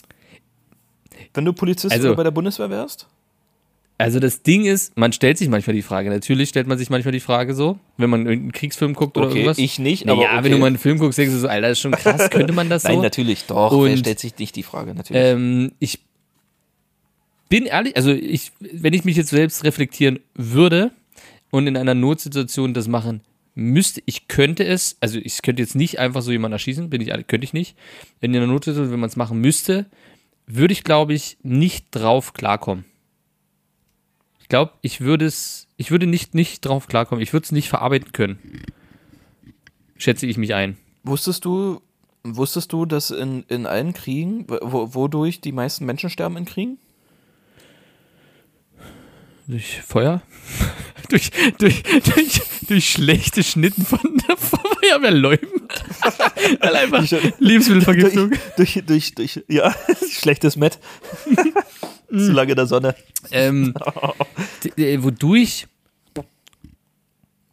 Wenn du Polizist Also- oder bei der Bundeswehr wärst? Also das Ding ist, man stellt sich manchmal die Frage. Natürlich stellt man sich manchmal die Frage so, wenn man irgendeinen Kriegsfilm guckt oder Okay, irgendwas. ich nicht, naja, aber okay. wenn du mal einen Film guckst, denkst du so, Alter, das ist schon krass, könnte man das so? Nein, natürlich, doch. Wer Und- stellt sich nicht die Frage, natürlich. Ähm, ich bin ehrlich, also ich, wenn ich mich jetzt selbst reflektieren würde und in einer Notsituation das machen müsste, ich könnte es, also ich könnte jetzt nicht einfach so jemanden erschießen, bin ich, ehrlich, könnte ich nicht. Wenn in einer Notsituation, wenn man es machen müsste, würde ich, glaube ich, nicht drauf klarkommen. Ich glaube, ich würde es, ich würde nicht, nicht drauf klarkommen. Ich würde es nicht verarbeiten können. Schätze ich mich ein. wusstest du, wusstest du, dass in, in allen Kriegen, wo, wodurch die meisten Menschen sterben in Kriegen? Durch Feuer? durch, durch, durch, durch schlechte Schnitten von der Feuerwehrläumen? Weil einfach Lebensmittelvergiftung. Durch, durch, durch, ja, schlechtes Met. Zu lange in der Sonne. ähm, wodurch?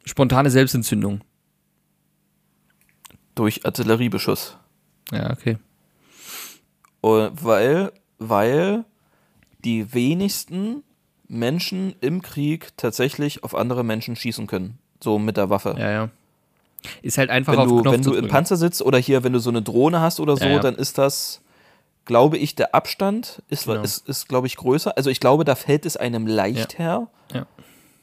Spontane Selbstentzündung. Durch Artilleriebeschuss. Ja, okay. Und weil, weil die wenigsten Menschen im Krieg tatsächlich auf andere Menschen schießen können. So mit der Waffe. Ja, ja. Ist halt einfach wenn auf du, Knopf wenn du im. Panzer sitzt oder hier, wenn du so eine Drohne hast oder so, Ja, ja. dann ist das, glaube ich, der Abstand ist, Genau. ist, ist glaube ich, größer. Also ich glaube, da fällt es einem leichter, Ja.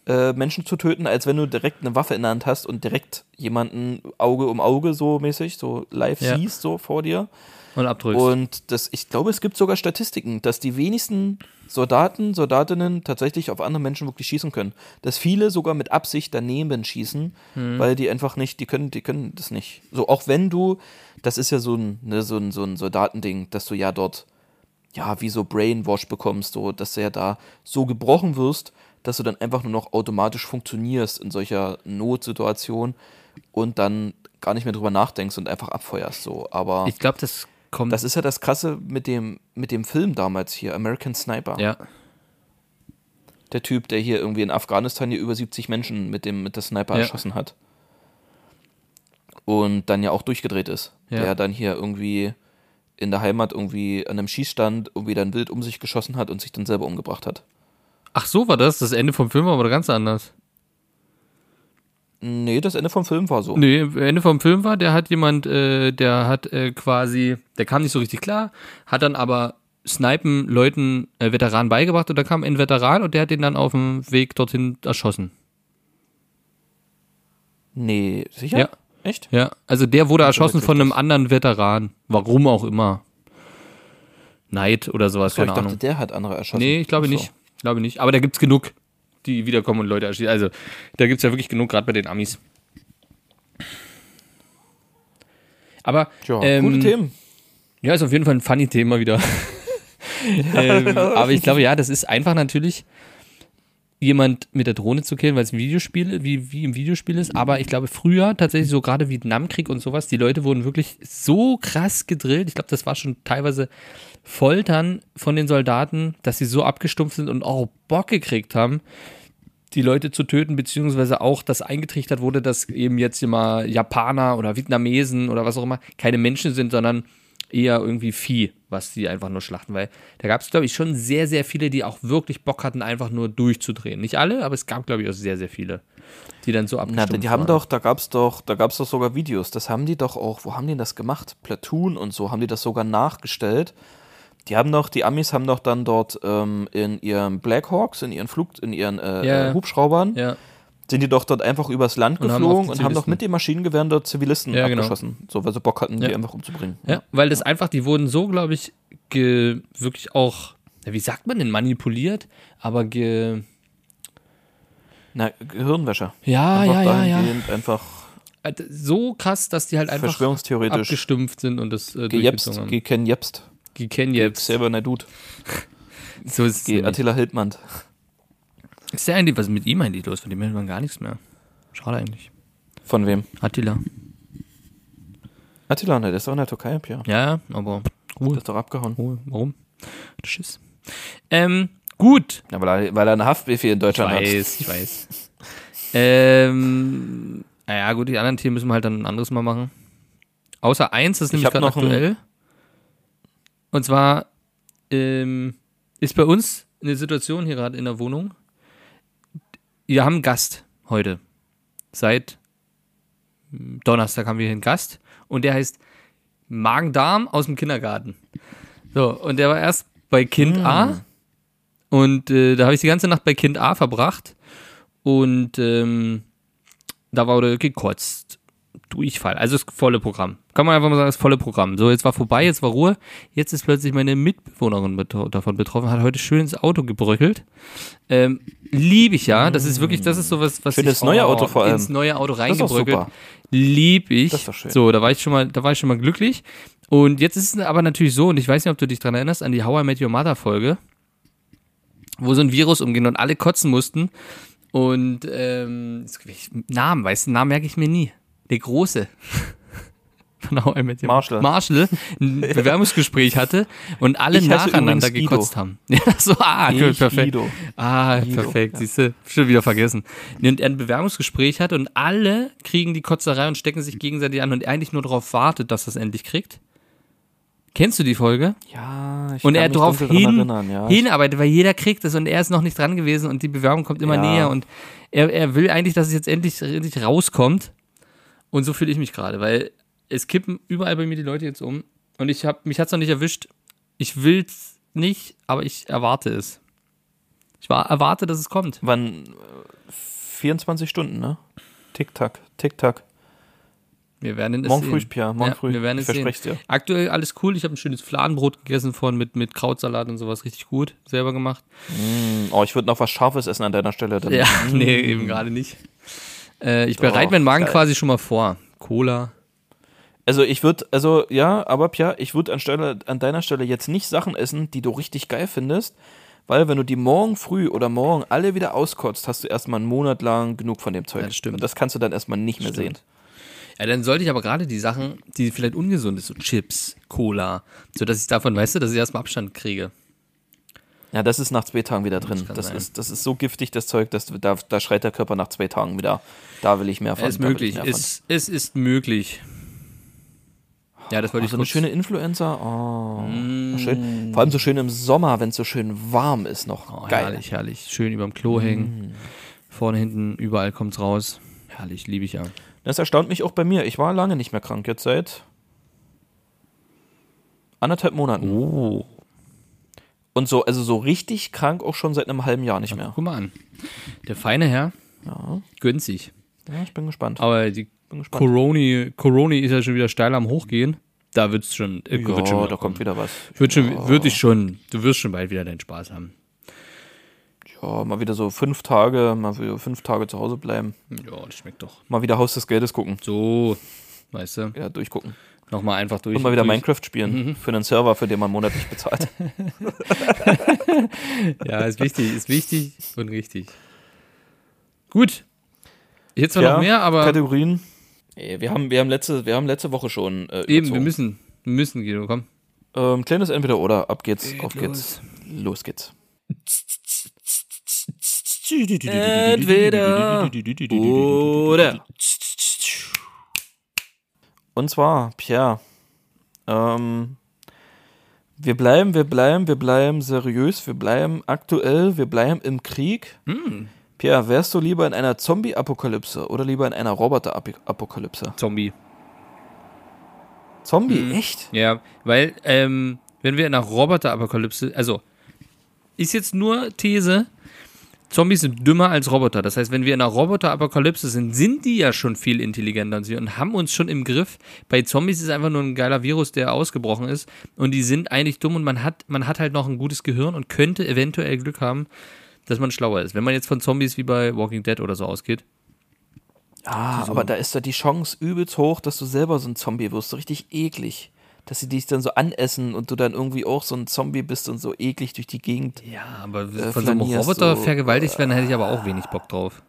Äh, Menschen zu töten, als wenn du direkt eine Waffe in der Hand hast und direkt jemanden Auge um Auge so mäßig, so live Ja. siehst, so vor dir. Und abdrückst. Und das, ich glaube, es gibt sogar Statistiken, dass die wenigsten Soldaten, Soldatinnen tatsächlich auf andere Menschen wirklich schießen können. Dass viele sogar mit Absicht daneben schießen, Hm. weil die einfach nicht, die können, die können das nicht. So, auch wenn du, das ist ja so ein, ne, so ein, so ein Soldatending, dass du ja dort ja, wie so Brainwash bekommst, so, dass du ja da so gebrochen wirst, dass du dann einfach nur noch automatisch funktionierst in solcher Notsituation und dann gar nicht mehr drüber nachdenkst und einfach abfeuerst, so. Aber Ich glaube, das kommt. das ist ja das Krasse mit dem, mit dem Film damals hier, American Sniper. ja. Der Typ, der hier irgendwie in Afghanistan hier über 70 Menschen mit dem mit der Sniper Ja. erschossen hat. Und dann ja auch durchgedreht ist. Ja. Der dann hier irgendwie in der Heimat irgendwie an einem Schießstand irgendwie dann wild um sich geschossen hat und sich dann selber umgebracht hat. Ach, so war das. Das Ende vom Film war aber ganz anders. Nee, das Ende vom Film war so. Nee, Ende vom Film war, der hat jemand, äh, der hat äh, quasi, der kam nicht so richtig klar, hat dann aber Snipen Leuten, äh, Veteranen beigebracht und da kam ein Veteran und der hat den dann auf dem Weg dorthin erschossen. Nee, sicher? Ja. Echt? Ja, also der wurde erschossen von einem anderen Veteran. Warum auch immer. Neid oder sowas, So, ich keine dachte, Ahnung. der hat andere erschossen. Nee, ich glaube so. nicht. Ich glaube nicht. Aber da gibt's genug, die wiederkommen und Leute erschießen. Also, da gibt's ja wirklich genug, gerade bei den Amis. Aber Tja, ähm, gute Themen. Ja, ist auf jeden Fall ein funny Thema wieder. ähm, aber ich glaube, ja, das ist einfach natürlich jemand mit der Drohne zu killen, weil es ein Videospiel, wie, wie im Videospiel ist. Aber ich glaube, früher tatsächlich so gerade Vietnamkrieg und sowas, die Leute wurden wirklich so krass gedrillt. Ich glaube, das war schon teilweise Foltern von den Soldaten, dass sie so abgestumpft sind und auch Bock gekriegt haben, die Leute zu töten, beziehungsweise auch, dass eingetrichtert wurde, dass eben jetzt immer Japaner oder Vietnamesen oder was auch immer keine Menschen sind, sondern eher irgendwie Vieh, was sie einfach nur schlachten. Weil da gab es, glaube ich, schon sehr, sehr viele, die auch wirklich Bock hatten, einfach nur durchzudrehen. Nicht alle, aber es gab, glaube ich, auch sehr, sehr viele, die dann so Na, abgestumpft die haben waren. doch, da gab's doch, da gab's doch sogar Videos. Das haben die doch auch, wo haben die das gemacht? Platoon und so, haben die das sogar nachgestellt. Die haben doch, die Amis haben doch dann dort ähm, in ihren Blackhawks, in ihren Flug, in ihren äh, Ja. äh, Hubschraubern, Ja, sind die doch dort einfach übers Land Und haben geflogen die und haben doch mit den Maschinengewehren dort Zivilisten Ja, genau. abgeschossen. So, weil sie Bock hatten, Ja. die einfach umzubringen. ja, weil das einfach, die wurden so, glaube ich, wirklich auch, wie sagt man denn, manipuliert, aber ge, Na, Gehirnwäsche. ja, einfach ja, ja, ja. Einfach Äh, So krass, dass die halt einfach verschwörungstheoretisch abgestumpft sind und das äh, gejepst, haben. geken jepst. Gekenn jetzt. Selber Dude. So ist es. Attila Hildmann. Ist der eigentlich, was ist mit ihm eigentlich los? Von dem hört man gar nichts mehr. Schade eigentlich. Von wem? Attila. Attila, ne, der ist doch in der Türkei, ja. Ja, ja, aber Der Ruhe, ist doch abgehauen. Ruhe. Warum? Schiss. Ähm, gut. Ja, weil er, weil er einen Haftbefehl in Ich Deutschland hat. weiß, ich weiß. ähm, naja, gut, die anderen Themen müssen wir halt dann ein anderes Mal machen. Außer eins, das ist Ich nämlich gerade aktuell. Und zwar ähm, ist bei uns eine Situation hier gerade in der Wohnung. Wir haben einen Gast heute. Seit hm, Donnerstag haben wir hier einen Gast. Und der heißt Magen-Darm aus dem Kindergarten. So, und der war erst bei Kind A. Und äh, da habe ich die ganze Nacht bei Kind A verbracht. Und ähm, da wurde gekotzt. Durchfall. Also das volle Programm. Kann man einfach mal sagen, das volle Programm. So, jetzt war vorbei, jetzt war Ruhe. Jetzt ist plötzlich meine Mitbewohnerin betro davon betroffen, hat heute schön ins Auto gebröckelt. Ähm, Liebe ich ja. Das ist wirklich, das ist sowas, was Schönes ich, neue Auto vor allem. ins neue Auto reingebröckelt. Lieb ich. Das ist doch schön. So, da war ich schon mal, da war ich schon mal glücklich. Und jetzt ist es aber natürlich so, und ich weiß nicht, ob du dich dran erinnerst, an die How I Met Your Mother Folge, wo so ein Virus umging und alle kotzen mussten. Und ähm, Namen, weißt du, Namen merke ich mir nie. Der Große. Von How I Met Your Marshall. Marshall ein Bewerbungsgespräch hatte und alle nacheinander gekotzt haben. Ja, so, ah, Ich, perfekt. Guido. Ah, Guido, perfekt, ja. siehst du, schon wieder vergessen. Und er ein Bewerbungsgespräch hat und alle kriegen die Kotzerei und stecken sich gegenseitig an und eigentlich nur darauf wartet, dass er es endlich kriegt. Kennst du die Folge? Ja, ich Und er darauf hin, erinnern, ja. hinarbeitet, weil jeder kriegt es und er ist noch nicht dran gewesen und die Bewerbung kommt immer Ja. näher und er, er will eigentlich, dass es jetzt endlich, endlich rauskommt. Und so fühle ich mich gerade, weil es kippen überall bei mir die Leute jetzt um und ich habe mich hat's noch nicht erwischt. Ich will's nicht, aber ich erwarte es. Ich war, erwarte, dass es kommt. Wann? äh, 24 Stunden, ne? Tick-Tack, Tick-Tack. Wir werden es Morgen sehen. früh, Pia, morgen ja, früh. Wir werden es sehen. dir. Aktuell alles cool. Ich habe ein schönes Fladenbrot gegessen von mit, mit Krautsalat und sowas. Richtig gut. Selber gemacht. Oh, ich würde noch was Scharfes essen an deiner Stelle. Dann. Ja, nee, eben gerade nicht. Äh, ich Doch, bereite meinen Magen geil. quasi schon mal vor. Cola. Also ich würde, also ja, aber Pia, ich würde anstelle an deiner Stelle jetzt nicht Sachen essen, die du richtig geil findest, weil wenn du die morgen früh oder morgen alle wieder auskotzt, hast du erstmal einen Monat lang genug von dem Zeug. das stimmt. Und das kannst du dann erstmal nicht mehr Stimmt. sehen. Ja, dann sollte ich aber gerade die Sachen, die vielleicht ungesund ist, so Chips, Cola, so dass ich davon, weißt du, dass ich erstmal Abstand kriege. Ja, das ist nach zwei Tagen wieder drin. Das, sein. ist, das ist so giftig, das Zeug, dass da, da schreit der Körper nach zwei Tagen wieder. Da will ich mehr von. Es ist möglich, es, es ist möglich. Ja, das wollte ich so eine schöne Influencer. Oh, Mm. schön. Vor allem so schön im Sommer, wenn es so schön warm ist noch. Oh, Geil. Herrlich, herrlich. Schön überm Klo hängen. Vorne, hinten, überall kommt's raus. Herrlich, liebe ich ja. Das erstaunt mich auch bei mir. Ich war lange nicht mehr krank, jetzt seit anderthalb Monaten. Oh. Und so, also so richtig krank auch schon seit einem halben Jahr nicht mehr. Guck mal an. Der feine Herr Ja, gönnt sich. Ja ich bin gespannt. Aber die. Coroni, Coroni ist ja schon wieder steil am Hochgehen. Da wird's schon. Äh, Ja, wird schon da kommt wieder was. Wird schon, wird ich schon, du wirst schon bald wieder deinen Spaß haben. Ja, mal wieder so fünf Tage, mal wieder fünf Tage zu Hause bleiben. Ja, das schmeckt doch. Mal wieder Haus des Geldes gucken. So, weißt du, Ja, durchgucken. nochmal einfach durch. Und mal wieder durch. Minecraft spielen. Für einen Server, für den man monatlich bezahlt. Ja, ist wichtig, ist wichtig und richtig. Gut. Jetzt zwar noch mehr, aber Kategorien. Ey, wir, haben, wir, haben letzte, wir haben letzte Woche schon. Äh, eben, wir müssen, wir müssen, Guido, komm. Ähm, kleines Entweder oder. Ab geht's. Geht auf los. geht's. Los geht's. Entweder Oder. Und zwar, Pierre. Ähm, wir bleiben, wir bleiben, wir bleiben seriös, wir bleiben aktuell, wir bleiben im Krieg. Hm. Pierre, wärst du lieber in einer Zombie-Apokalypse oder lieber in einer Roboter-Apokalypse? Zombie. Zombie, echt? Ja, weil, ähm, wenn wir in einer Roboter-Apokalypse, also, ist jetzt nur These, Zombies sind dümmer als Roboter. Das heißt, wenn wir in einer Roboter-Apokalypse sind, sind die ja schon viel intelligenter als wir und haben uns schon im Griff. Bei Zombies ist einfach nur ein geiler Virus, der ausgebrochen ist und die sind eigentlich dumm und man hat, man hat halt noch ein gutes Gehirn und könnte eventuell Glück haben, dass man schlauer ist. Wenn man jetzt von Zombies wie bei Walking Dead oder so ausgeht. Ah, aber da ist da die Chance übelst hoch, dass du selber so ein Zombie wirst, so richtig eklig. Dass sie dich dann so anessen und du dann irgendwie auch so ein Zombie bist und so eklig durch die Gegend. Ja, aber Äh, von so einem Roboter so, vergewaltigt werden, hätte ich aber auch wenig Bock drauf.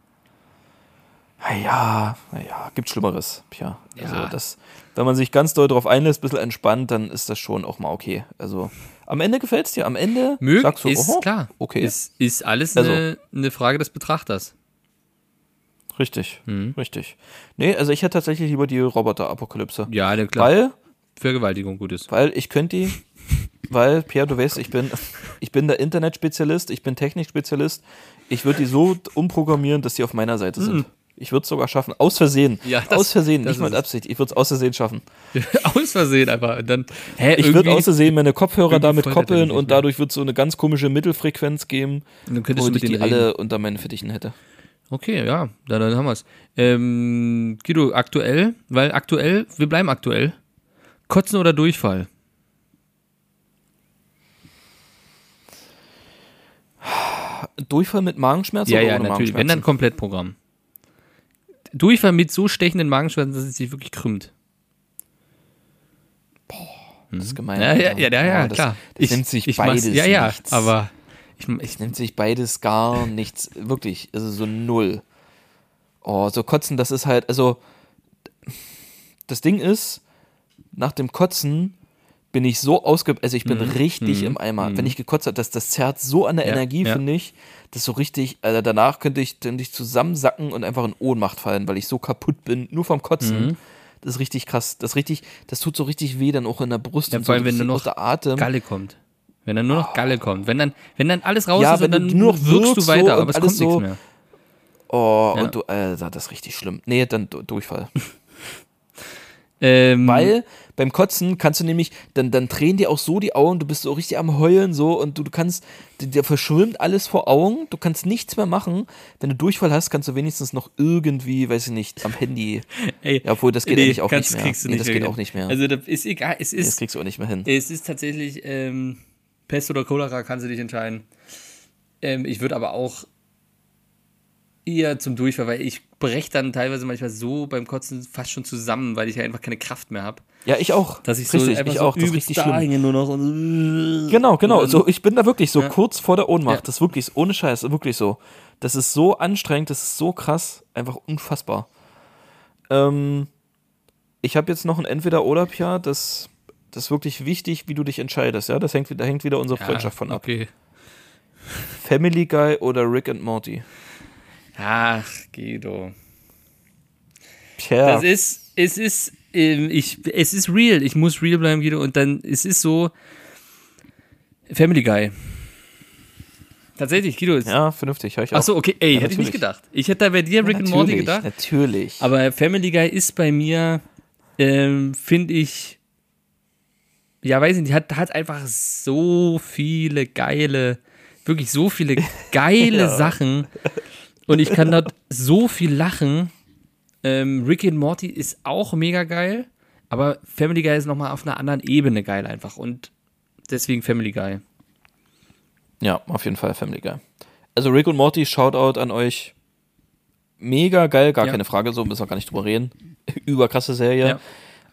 Naja, naja, gibt Schlimmeres. Tja, also Ja. das, wenn man sich ganz doll drauf einlässt, ein bisschen entspannt, dann ist das schon auch mal okay. Also am Ende gefällt es dir, am Ende Mögen sagst du, ist oho, klar. okay, Ist, ist alles Also- eine, eine Frage des Betrachters. richtig, Mhm. richtig. Nee, also ich hätte tatsächlich lieber die Roboter-Apokalypse. Ja, ne, klar. Weil, Vergewaltigung gut ist. weil ich könnte die, weil, Pierre, du weißt, ich bin, ich bin der Internetspezialist, ich bin Technikspezialist. Ich würde die so umprogrammieren, dass sie auf meiner Seite sind. Ich würde es sogar schaffen, aus Versehen. Ja, das- aus Versehen, nicht mit es. Absicht. Ich würde es aus Versehen schaffen. Aus Versehen einfach. Und dann, hä, Ich würde aus Versehen meine Kopfhörer damit koppeln und dadurch wird so eine ganz komische Mittelfrequenz geben, dann könntest du womit mit ich die reden. alle unter meinen Fittichen hätte. Okay, ja, dann, dann haben wir es. Ähm, Guido, aktuell, weil aktuell, wir bleiben aktuell. Kotzen oder Durchfall? Durchfall mit Magenschmerzen ja, oder ja, ohne natürlich. Wenn dann? Komplettprogramm. Durchfall mit so stechenden Magenschmerzen, dass es sich wirklich krümmt. Das ist gemein. Ja, ja, ja, ja, ja das, klar. Das nimmt sich ich beides Ja, ja, nichts. aber ich, ich, Es nimmt sich beides gar nichts. Wirklich, also so null. Oh, so kotzen, das ist halt, also das Ding ist, nach dem Kotzen bin ich so ausge... Also ich bin Mhm. richtig im Eimer. Wenn ich gekotzt habe, das, das zerrt so an der Ja, Energie, ja. finde ich. Das ist so richtig... Also danach könnte ich, könnte ich zusammensacken und einfach in Ohnmacht fallen, weil ich so kaputt bin, nur vom Kotzen. Mhm. Das ist richtig krass. Das ist richtig, das tut so richtig weh dann auch in der Brust Ja, und vor so, allem, wenn richtig du noch Atem. Galle kommt. Wenn dann nur noch Galle kommt. Wenn dann, wenn dann alles raus Ja, ist wenn und dann nur noch wirkst du weiter, so aber es kommt nichts so- mehr. Oh, Ja. und du, Alter, das ist richtig schlimm. Nee, dann Du- Durchfall. Ähm, Weil beim Kotzen kannst du nämlich, dann, dann drehen dir auch so die Augen, du bist so richtig am Heulen so und du, du kannst, dir- verschwimmt alles vor Augen, du kannst nichts mehr machen. Wenn du Durchfall hast, kannst du wenigstens noch irgendwie, weiß ich nicht, am Handy. ey, Ja, obwohl, das geht nee, eigentlich auch kannst- nicht mehr. Kriegst du Nee, nicht das mehr geht auch nicht mehr. Also das ist egal, es Nee, das ist, kriegst du auch nicht mehr hin. es ist tatsächlich ähm, Pest oder Cholera, kannst du dich entscheiden. Ähm, ich würde aber auch eher zum Durchfall, weil ich breche dann teilweise manchmal so beim Kotzen fast schon zusammen, weil ich einfach keine Kraft mehr habe. Ja, ich auch. Dass ich so richtig, einfach ich so auch. Das ist richtig da schlimm. nur noch. Und Genau, genau. So, ich bin da wirklich so Ja. kurz vor der Ohnmacht. Ja. Das ist wirklich, ohne Scheiß, wirklich so. Das ist so anstrengend, das ist so krass, einfach unfassbar. Ähm, ich habe jetzt noch ein Entweder-Oder, Pia, das, das ist wirklich wichtig, wie du dich entscheidest, ja. Das hängt, da hängt wieder unsere Freundschaft von ab. Okay. Family Guy oder Rick and Morty? Ach, Guido. Tja. Das ist, es ist, ähm, ich, es ist real. Ich muss real bleiben, Guido. Und dann, es ist so, Family Guy. Tatsächlich, Guido. Ist, ja, vernünftig, hör ich auch. Ach so, okay, ey, Ja, hätte ich nicht natürlich. gedacht. Ich hätte da bei dir Rick and Morty natürlich, gedacht. Natürlich. Aber Family Guy ist bei mir, ähm, finde ich, ja, weiß ich nicht, hat, hat einfach so viele geile, wirklich so viele geile Ja. Sachen. Und ich kann dort so viel lachen. Ähm, Rick and Morty ist auch mega geil, aber Family Guy ist nochmal auf einer anderen Ebene geil einfach. Und deswegen Family Guy. Ja, auf jeden Fall Family Guy. Also Rick und Morty, Shoutout an euch. Mega geil, gar Ja. keine Frage, so müssen wir gar nicht drüber reden. Überkrasse Serie. Ja.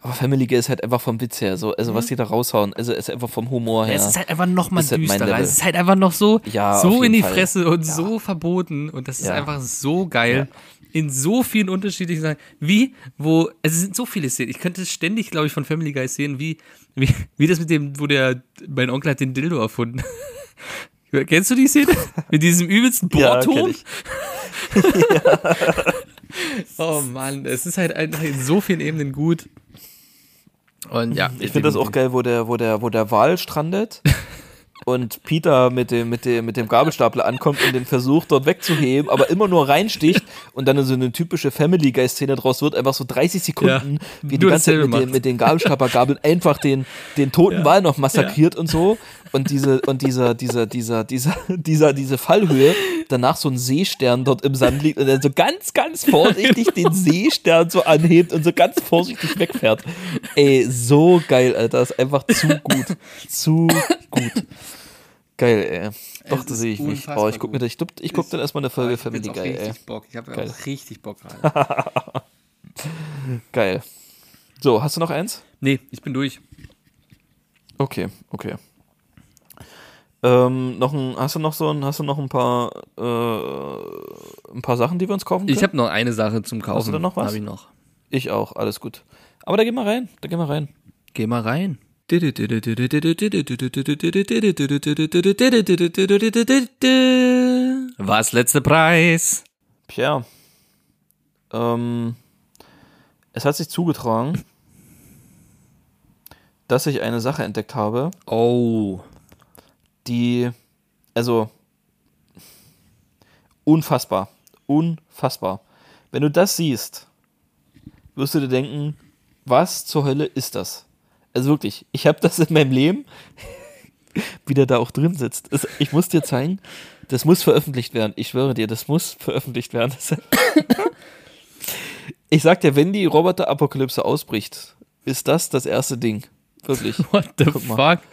Aber Family Guy ist halt einfach vom Witz her, so, also was die da raushauen, also ist einfach vom Humor her. Es ist halt einfach noch mal Ist halt düsterer. Es ist halt einfach noch so, Ja, so in die Fall. Fresse und so verboten. Und das ist Ja. einfach so geil. In so vielen unterschiedlichen Sachen. Wie, wo, es sind so viele Szenen. Ich könnte ständig, glaube ich, von Family Guy sehen, wie, wie, wie das mit dem, wo der, mein Onkel hat den Dildo erfunden. Kennst du die Szene? Mit diesem übelsten Ja, kenn Bohrturm? ich. oh Mann, es ist halt einfach in so vielen Ebenen gut. Und ja, Ich finde das auch geil, wo der, wo der, wo der Wal strandet und Peter mit dem, mit dem, mit dem Gabelstapler ankommt und den versucht dort wegzuheben, aber immer nur reinsticht und dann so eine typische Family Guy Szene draus wird, einfach so 30 Sekunden, Ja, wie die ganze Zeit mit den, mit den Gabelstaplergabeln einfach den, den toten Wal noch massakriert und so und diese, und dieser, dieser, dieser, dieser, dieser, diese Fallhöhe, danach so ein Seestern dort im Sand liegt und er so ganz, ganz vorsichtig den Seestern so anhebt und so ganz vorsichtig wegfährt. Ey, so geil, Alter. Das ist einfach zu gut. Zu gut. Geil, ey. Doch, Es da ist sehe ich mich. unfassbar Oh, ich guck mir das, ich, ich guck dann erstmal eine Folge ich Family Guy, ey. richtig Bock. Ich habe auch richtig Bock gerade. Geil. So, hast du noch eins? nee, ich bin durch. Okay, okay. Ähm, noch ein, hast du noch so ein, hast du noch ein paar, äh, ein paar Sachen, die wir uns kaufen können? Ich habe noch eine Sache zum Kaufen. Hast du da noch was? Hab ich noch. ich auch, alles gut. Aber da geh mal rein, da geh mal rein. Geh mal rein. Was letzter Preis? Pierre, ähm, es hat sich zugetragen, dass ich eine Sache entdeckt habe, Oh. Die, also, unfassbar, unfassbar. Wenn du das siehst, wirst du dir denken, was zur Hölle ist das? Also wirklich, ich habe das in meinem Leben, wie der da auch drin sitzt. Ich muss dir zeigen, das muss veröffentlicht werden. Ich schwöre dir, das muss veröffentlicht werden. Ich sag dir, wenn die Roboter-Apokalypse ausbricht, ist das das erste Ding. Wirklich. What the Guck mal. fuck?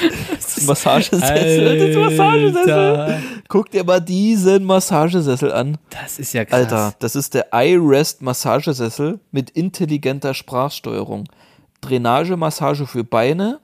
Das ist das ist ein Massagesessel. Das ist Massagesessel. Guck dir mal diesen Massagesessel an. Das ist ja krass. Alter, das ist der iRest Massagesessel mit intelligenter Sprachsteuerung. Drainagemassage für Beine,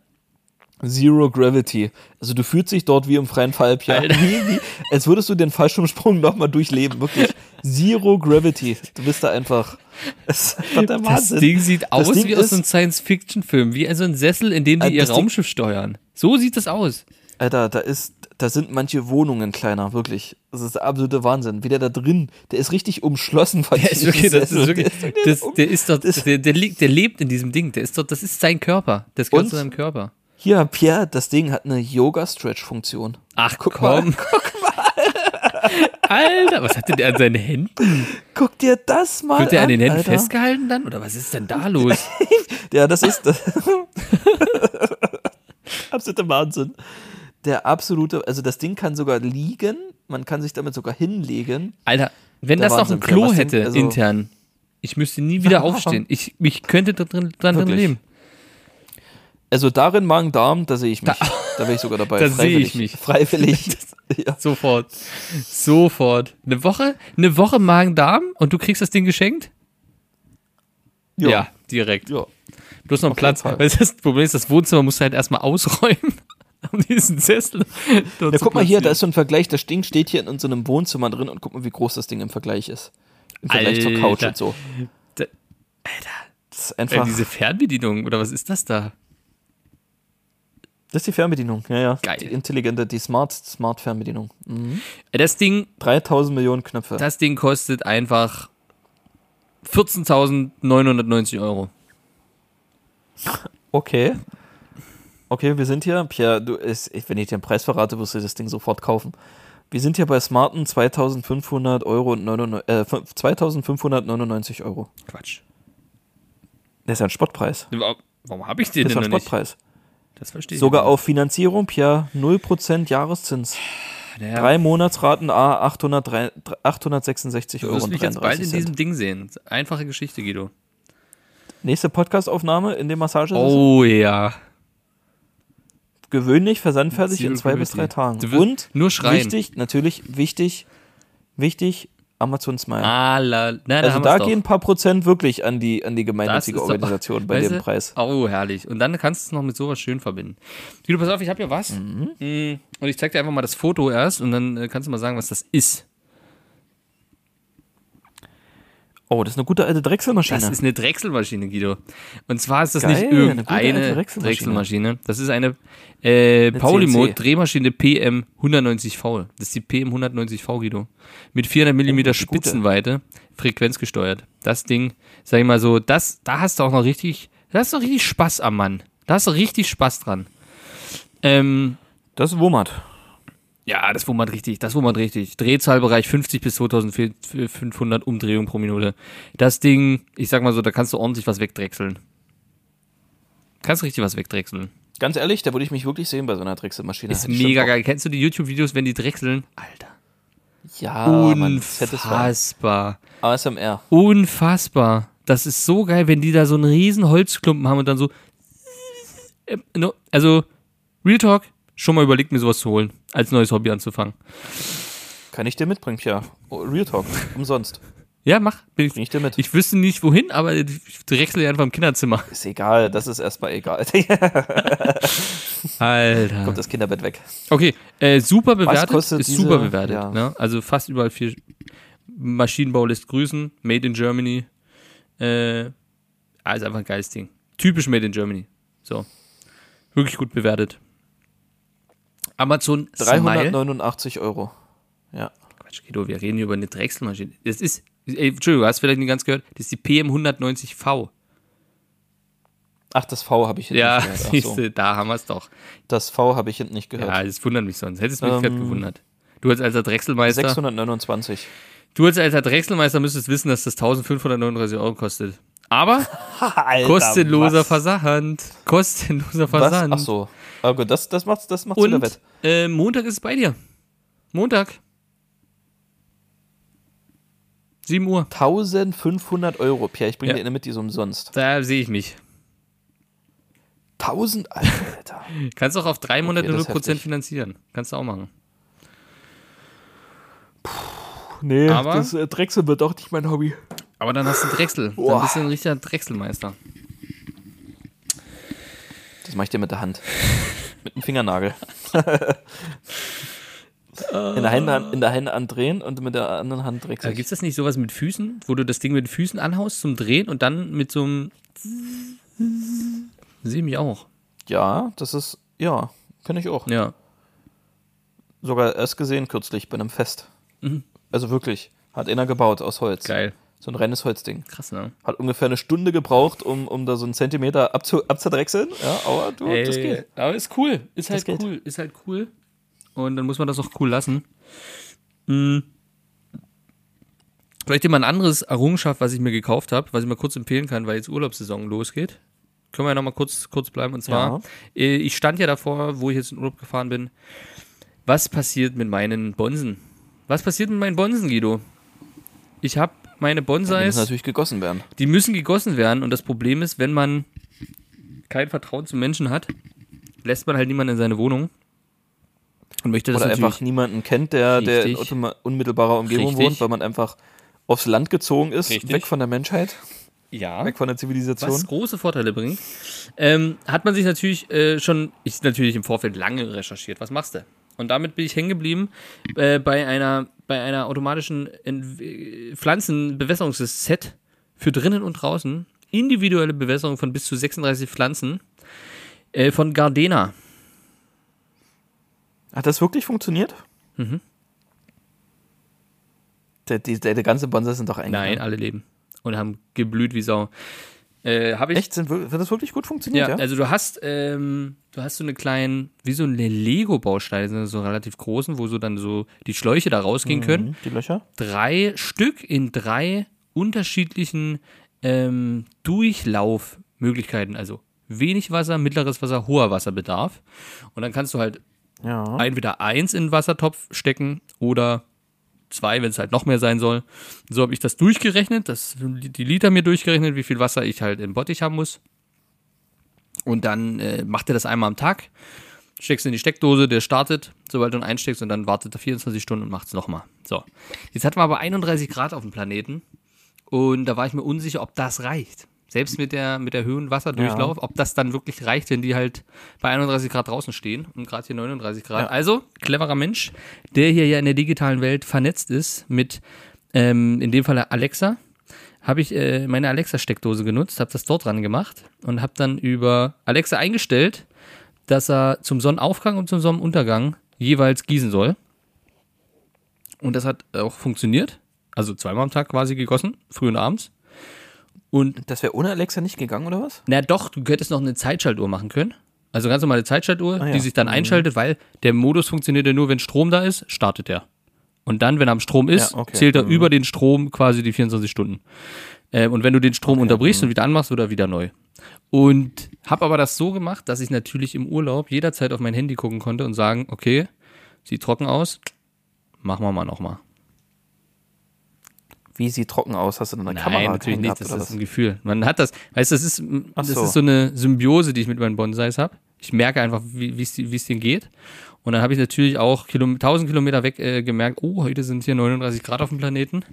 Zero Gravity. Also du fühlst dich dort wie im freien Fall, wie, als würdest du den Fallschirmsprung nochmal durchleben. Wirklich. Zero Gravity. Du bist da einfach. Das Das. Ding sieht aus Ding wie aus einem Science-Fiction-Film, wie so ein Sessel, in dem die Äh, ihr das Ding- Raumschiff steuern. So sieht das aus. Alter, da ist, da sind manche Wohnungen kleiner, wirklich. Das ist der absolute Wahnsinn. Wie der da drin, der ist richtig umschlossen Der ist wirklich, das ist wirklich, Der das, der ist dort, der, der, liegt, der lebt in diesem Ding. Der ist dort, das ist sein Körper. Das gehört zu seinem Körper. Hier, Pierre, das Ding hat eine Yoga-Stretch-Funktion. Ach, Guck komm. Alter, was hat denn der an seinen Händen? Guck dir das mal Wird der an den Händen Alter. festgehalten dann? Oder was ist denn da los? Ja, das ist das. absolute Wahnsinn. Der absolute, also das Ding kann sogar liegen, man kann sich damit sogar hinlegen. Alter, wenn Der das noch ein Wahnsinn, Klo denn- hätte also- intern, ich müstte nie wieder aufstehen. Ich, ich könnte dran drin Wirklich. leben. Also darin Magen-Darm, da sehe ich mich. Da, wäre ich sogar dabei. Da sehe ich Freiwillig. mich. Freiwillig. ja. Sofort. Sofort. Eine Woche, eine Woche Magen-Darm und du kriegst das Ding geschenkt? Ja, direkt. ja. Bloß noch Auf Platz. Weil das Problem ist, das Wohnzimmer musst du halt erstmal ausräumen. Um diesen Sessel. Ja, guck mal hier, da ist so ein Vergleich. Das Ding steht hier in unserem Wohnzimmer drin und guck mal, wie groß das Ding im Vergleich ist. Im Vergleich zur Couch Alter. und so. Da- Das ist Äh, einfach. diese Fernbedienung, oder was ist das da? Das ist die Fernbedienung. Ja, ja. Geil. Die intelligente, die Smart, Smart Fernbedienung. Mhm. Das Ding, 3000 Millionen Knöpfe. das Ding kostet einfach 14.990 Euro. Okay. Okay, wir sind hier. Pierre, du, ist, wenn ich dir den Preis verrate, wirst du das Ding sofort kaufen. Wir sind hier bei Smarten 2500 Euro und 99, äh, 2599 Euro. Quatsch. Das ist ja ein Spottpreis. Warum habe ich den Das ist denn ja ein noch nicht? Das verstehe ich. Sogar auf Finanzierung, Pierre, 0% Jahreszins. Ja, Drei Monatsraten A 803 866 Du Euro. wirst und mich jetzt bald in 33 Cent. diesem Ding sehen. Einfache Geschichte, Guido. Nächste Podcastaufnahme in dem Massage. Oh ja. Gewöhnlich versandfertig in zwei bis drei Tagen. Du wirst Und nur schreien. wichtig, natürlich wichtig, wichtig, Amazon Smile. Ah, la, na, also da gehen ein paar Prozent wirklich an die, an die gemeinnützige ist doch- Organisation bei dem du? Preis. Oh, herrlich. Und dann kannst du es noch mit sowas schön verbinden. Guido, pass auf, ich habe hier was. Mhm. Mm, Und ich zeig dir einfach mal das Foto erst und dann äh, kannst du mal sagen, was das ist. Oh, das ist eine gute alte Drechselmaschine. Das ist eine Drechselmaschine, Guido. Und zwar ist das Geil, nicht irgendeine Drechselmaschine. Drechselmaschine. Das ist eine äh, Eine Paulimode CNC. Drehmaschine PM 190V. Das ist die PM 190V, Guido. Mit 400 mm. Spitzenweite, frequenzgesteuert. Das Ding, sag ich mal so, das, da hast du auch noch richtig, da hast du richtig Spaß am Mann. Da hast du richtig Spaß dran. Ähm, das ist Wummert. Ja, das wummert richtig, das wummert richtig. Drehzahlbereich 50 bis 2500 Umdrehungen pro Minute. Das Ding, ich sag mal so, da kannst du ordentlich was wegdrechseln. Kannst richtig was wegdrechseln. Ganz ehrlich, da würde ich mich wirklich sehen bei so einer Drechselmaschine. Ist mega geil. Kennst du die YouTube-Videos, wenn die drechseln? Alter. Ja. Unfassbar. ASMR. Unfassbar. Das ist so geil, wenn die da so einen riesen Holzklumpen haben und dann so. Also, Real Talk, schon mal überlegt, mir sowas zu holen, als neues Hobby anzufangen. Kann ich dir mitbringen, Pierre. Oh, Real Talk. Umsonst. Ja, mach. Bin ich, ich dir mit. ich wüsste nicht wohin, aber ich drechsel einfach im Kinderzimmer. Ist egal, das ist erstmal egal. Alter. Kommt das Kinderbett weg. Okay, äh, super bewertet. ist diese- super bewertet. ja. Ne? Also fast überall vier. Maschinenbau lässt grüßen. Made in Germany. Äh, also einfach ein geiles Ding. Typisch Made in Germany. So. Wirklich gut bewertet. Amazon Smile. 389 Euro. Ja. Quatsch, Guido, wir reden hier über eine Drechselmaschine. Das ist, ey, Entschuldigung, hast du vielleicht nicht ganz gehört? Das ist die PM190V. Ach, das V habe ich hinten Ja, nicht gehört. Ach siehst so. da haben wir es doch. Das V habe ich hinten nicht gehört. Ja, das wundert mich sonst. Hättest du mich Ähm, gerade gewundert. Du als alter Drechselmeister. 629. Du als alter Drechselmeister müsstest wissen, dass das 1539 Euro kostet. Aber Alter, kostenloser was? Versand. Kostenloser Was? Versand. Ach so. Aber gut, das, das macht's, das macht's wieder Und wett. äh, Montag ist es bei dir. Montag. 7 Uhr. 1500 Euro, Pierre. Ich bringe Ja. dir eine mit, die ist umsonst. Da sehe ich mich. 1000, Alter. Kannst auch auf drei Monate ist 0% heftig. finanzieren. Kannst du auch machen. nee, Aber- das äh, Drechsel wird doch nicht mein Hobby. Aber dann hast du Drechsel. Dann Boah. bist du ein richtiger Drechselmeister. Das mache ich dir mit der Hand. Mit dem Fingernagel. in, der Hand, in der Hand andrehen und mit der anderen Hand Äh, drechseln. Gibt es das nicht sowas mit Füßen, wo du das Ding mit den Füßen anhaust zum Drehen und dann mit so einem. Sehe mich auch. ja, das ist, ja, kann ich auch. Ja. Sogar erst gesehen kürzlich bei einem Fest. Mhm. Also wirklich. Hat einer gebaut aus Holz. Geil. So ein reines Holzding. Krass, ne? Hat ungefähr eine Stunde gebraucht, um, um da so einen Zentimeter abzu, abzudrechseln. Ja, aber du, das Ey, geht. Aber ist cool. Ist halt cool. Ist halt cool. Und dann muss man das auch cool lassen. Hm. Vielleicht immer ein anderes Errungenschaft, was ich mir gekauft habe, was ich mal kurz empfehlen kann, weil jetzt Urlaubssaison losgeht. Können wir ja nochmal kurz, kurz bleiben. Und zwar, äh, ich stand ja davor, wo ich jetzt in Urlaub gefahren bin. Was passiert mit meinen Bonsen? Was passiert mit meinen Bonsen, Guido? Ich habe meine Die Bonsais müssen natürlich gegossen werden. die müssen gegossen werden und das Problem ist, wenn man kein Vertrauen zu Menschen hat, lässt man halt niemanden in seine Wohnung und möchte das Oder einfach niemanden kennt, der, der in unmittelbarer Umgebung Richtig. wohnt, weil man einfach aufs Land gezogen ist, Richtig. weg von der Menschheit, ja. weg von der Zivilisation. was große Vorteile bringt, ähm, hat man sich natürlich äh, schon, ich natürlich im Vorfeld lange recherchiert. Was machst du? Und damit bin ich hängen geblieben äh, bei einer bei einer automatischen Pflanzenbewässerungsset für drinnen und draußen. Individuelle Bewässerung von bis zu 36 Pflanzen äh, von Gardena. Hat das wirklich funktioniert? Mhm. Der, die, der, der ganze Bonsai sind doch eigentlich. Nein, alle leben. Und haben geblüht wie Sau. Äh, habe ich Echt? Sind, hat das wirklich gut funktioniert? Ja, Ja. also du hast, ähm, du hast so eine kleinen, wie so eine Lego-Bausteine, so relativ großen, wo so dann so die Schläuche da rausgehen können. Mhm, Die Löcher? Drei Stück in drei unterschiedlichen ähm, Durchlaufmöglichkeiten. Also wenig Wasser, mittleres Wasser, hoher Wasserbedarf. Und dann kannst du halt Ja. entweder eins in den Wassertopf stecken oder zwei, wenn es halt noch mehr sein soll. So habe ich das durchgerechnet, das, die Liter mir durchgerechnet, wie viel Wasser ich halt im Bottich haben muss. Und dann äh, macht er das einmal am Tag, steckst in die Steckdose, der startet, sobald du ihn einsteckst und dann wartet er 24 Stunden und macht es nochmal. So, jetzt hatten wir aber 31 Grad auf dem Planeten und da war ich mir unsicher, ob das reicht. Selbst mit der, mit der Höhen Wasserdurchlauf, ob das dann wirklich reicht, wenn die halt bei 31 Grad draußen stehen und gerade hier 39 Grad. Ja. Also, cleverer Mensch, der hier ja in der digitalen Welt vernetzt ist mit, ähm, in dem Fall Alexa, habe ich äh, meine Alexa-Steckdose genutzt, habe das dort dran gemacht und habe dann über Alexa eingestellt, dass er zum Sonnenaufgang und zum Sonnenuntergang jeweils gießen soll. Und das hat auch funktioniert. Also zweimal am Tag quasi gegossen, früh und abends. Und Das wäre ohne Alexa nicht gegangen, oder was? na doch, du hättest noch eine Zeitschaltuhr machen können. Also ganz normale Zeitschaltuhr, Ah ja. die sich dann einschaltet, weil der Modus funktioniert ja nur, wenn Strom da ist, startet er. Und dann, wenn er am Strom ist, Ja, okay. zählt er Mhm. über den Strom quasi die 24 Stunden. Ähm, und wenn du den Strom unterbrichst Mhm. und wieder anmachst, wird er wieder neu. Und habe aber das so gemacht, dass ich natürlich im Urlaub jederzeit auf mein Handy gucken konnte und sagen, okay, sieht trocken aus, machen wir mal nochmal. Wie sieht trocken aus? Hast du denn eine Nein, Kamera natürlich nicht. gehabt, Das ist was? ein Gefühl. Man hat das, weißt du, das ist, das so. ist so eine Symbiose, die ich mit meinen Bonsais habe. Ich merke einfach, wie es es denen geht. Und dann habe ich natürlich auch Kilom 1000 Kilometer weg äh, gemerkt, oh, heute sind hier 39 Grad auf dem Planeten.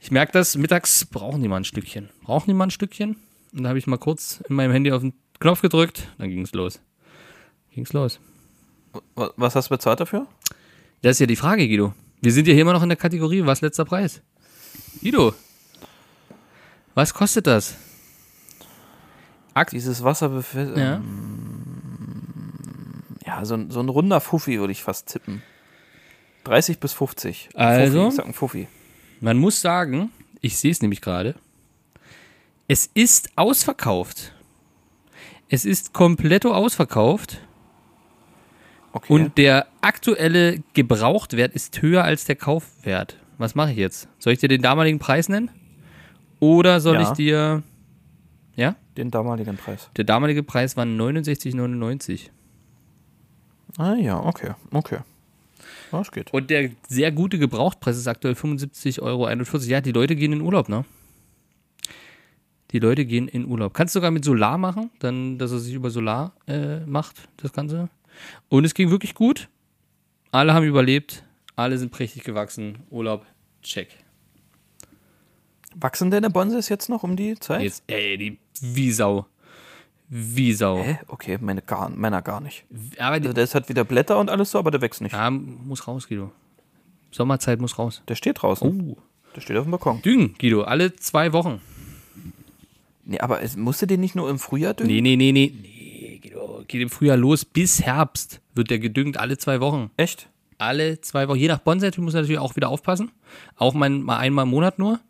Ich merke das, mittags brauchen die mal ein Stückchen. Brauchen die mal ein Stückchen? Und dann habe ich mal kurz in meinem Handy auf den Knopf gedrückt, dann ging es los. Ging's los. Wa- Was hast du bezahlt dafür? Das ist ja die Frage, Guido. Wir sind ja hier immer noch in der Kategorie, was letzter Preis? Guido, was kostet das? Dieses Wasser. Ja. Ja, so, ein- so ein runder Fuffi würde ich fast tippen. 30 bis 50. Also? Fuffi, ich sag ein Fuffi. Man muss sagen, ich sehe es nämlich gerade, es ist ausverkauft. Es ist kompletto ausverkauft Okay. und der aktuelle Gebrauchtwert ist höher als der Kaufwert. Was mache ich jetzt? Soll ich dir den damaligen Preis nennen? Oder soll Ja. ich dir. Ja? den damaligen Preis. Der damalige Preis war 69,99. Ah ja, okay, okay. Das geht. Und der sehr gute Gebrauchtpreis ist aktuell 75,41 Euro. Ja, die Leute gehen in Urlaub, ne? Die Leute gehen in Urlaub. Kannst du sogar mit Solar machen, dann, dass er sich über Solar äh, macht, das Ganze. Und es ging wirklich gut. Alle haben überlebt. Alle sind prächtig gewachsen. Urlaub, check. Wachsen deine Bonsais jetzt noch um die Zeit? Jetzt, ey, die, wie Sau. Wie Sau. Hä? Okay, meine gar, meiner gar nicht. Aber die, Also der ist halt wieder Blätter und alles so, aber der wächst nicht. ja, muss raus, Guido. Sommerzeit muss raus. Der steht draußen. Oh. Der steht auf dem Balkon. Düngen, Guido, alle zwei Wochen. Nee, aber es, musste den nicht nur im Frühjahr düngen? Nee, nee, nee, nee. Nee, oh, geht im Frühjahr los. Bis Herbst wird der gedüngt, alle zwei Wochen. Echt? Alle zwei Wochen. Je nach Bonsai-Typ muss er natürlich auch wieder aufpassen. Auch mal, mal einmal im Monat nur.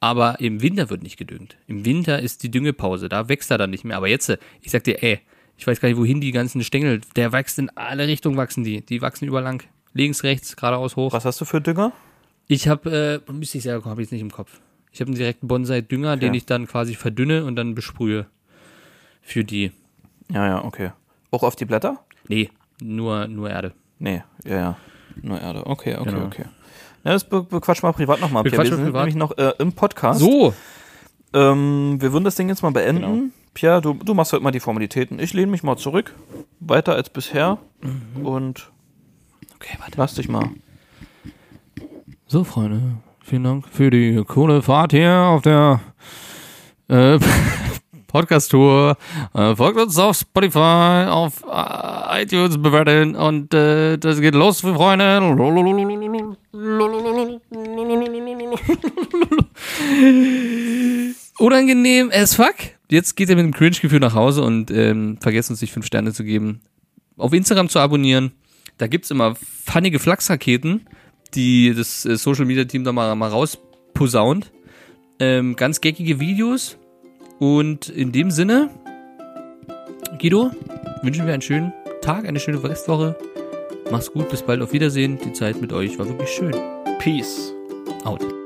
Aber im Winter wird nicht gedüngt. Im Winter ist die Düngepause. Da wächst er dann nicht mehr. Aber jetzt, ich sag dir, ey, ich weiß gar nicht, wohin die ganzen Stängel, der wächst in alle Richtungen, wachsen die. Die wachsen überlang. Links, rechts, geradeaus, hoch. Was hast du für Dünger? Ich habe, äh, müsste ich selber, habe ich jetzt nicht im Kopf. Ich habe einen direkten Bonsai-Dünger, den ich dann quasi verdünne und dann besprühe. Für die. Ja, ja, okay. Auch auf die Blätter? Nee, nur, nur Erde. Nee, ja, ja. Nur Erde. Okay, okay, Genau. okay. Ja, das be bequatschen wir privat nochmal. Wir sind privat. nämlich noch äh, im Podcast. So, Ähm, wir würden das Ding jetzt mal beenden. Genau. Pierre, du, du machst halt mal die Formalitäten. Ich lehne mich mal zurück. Weiter als bisher. Und Okay, warte. lass dich mal. So, Freunde, vielen Dank für die coole Fahrt hier auf der äh, Podcast-Tour. Äh, folgt uns auf Spotify, auf äh, iTunes bewerten und äh, das geht los, Freunde. Unangenehm as fuck. Jetzt geht ihr mit dem Cringe-Gefühl nach Hause und ähm, vergesst uns nicht fünf Sterne zu geben. Auf Instagram zu abonnieren. Da gibt's immer funnige Flachsraketen die das äh, Social Media Team da mal, mal rausposaunt. Ähm, ganz geckige Videos. Und in dem Sinne, Guido, wünschen wir einen schönen Tag, eine schöne Restwoche. Mach's gut, bis bald, auf Wiedersehen. Die Zeit mit euch war wirklich schön. Peace. Out.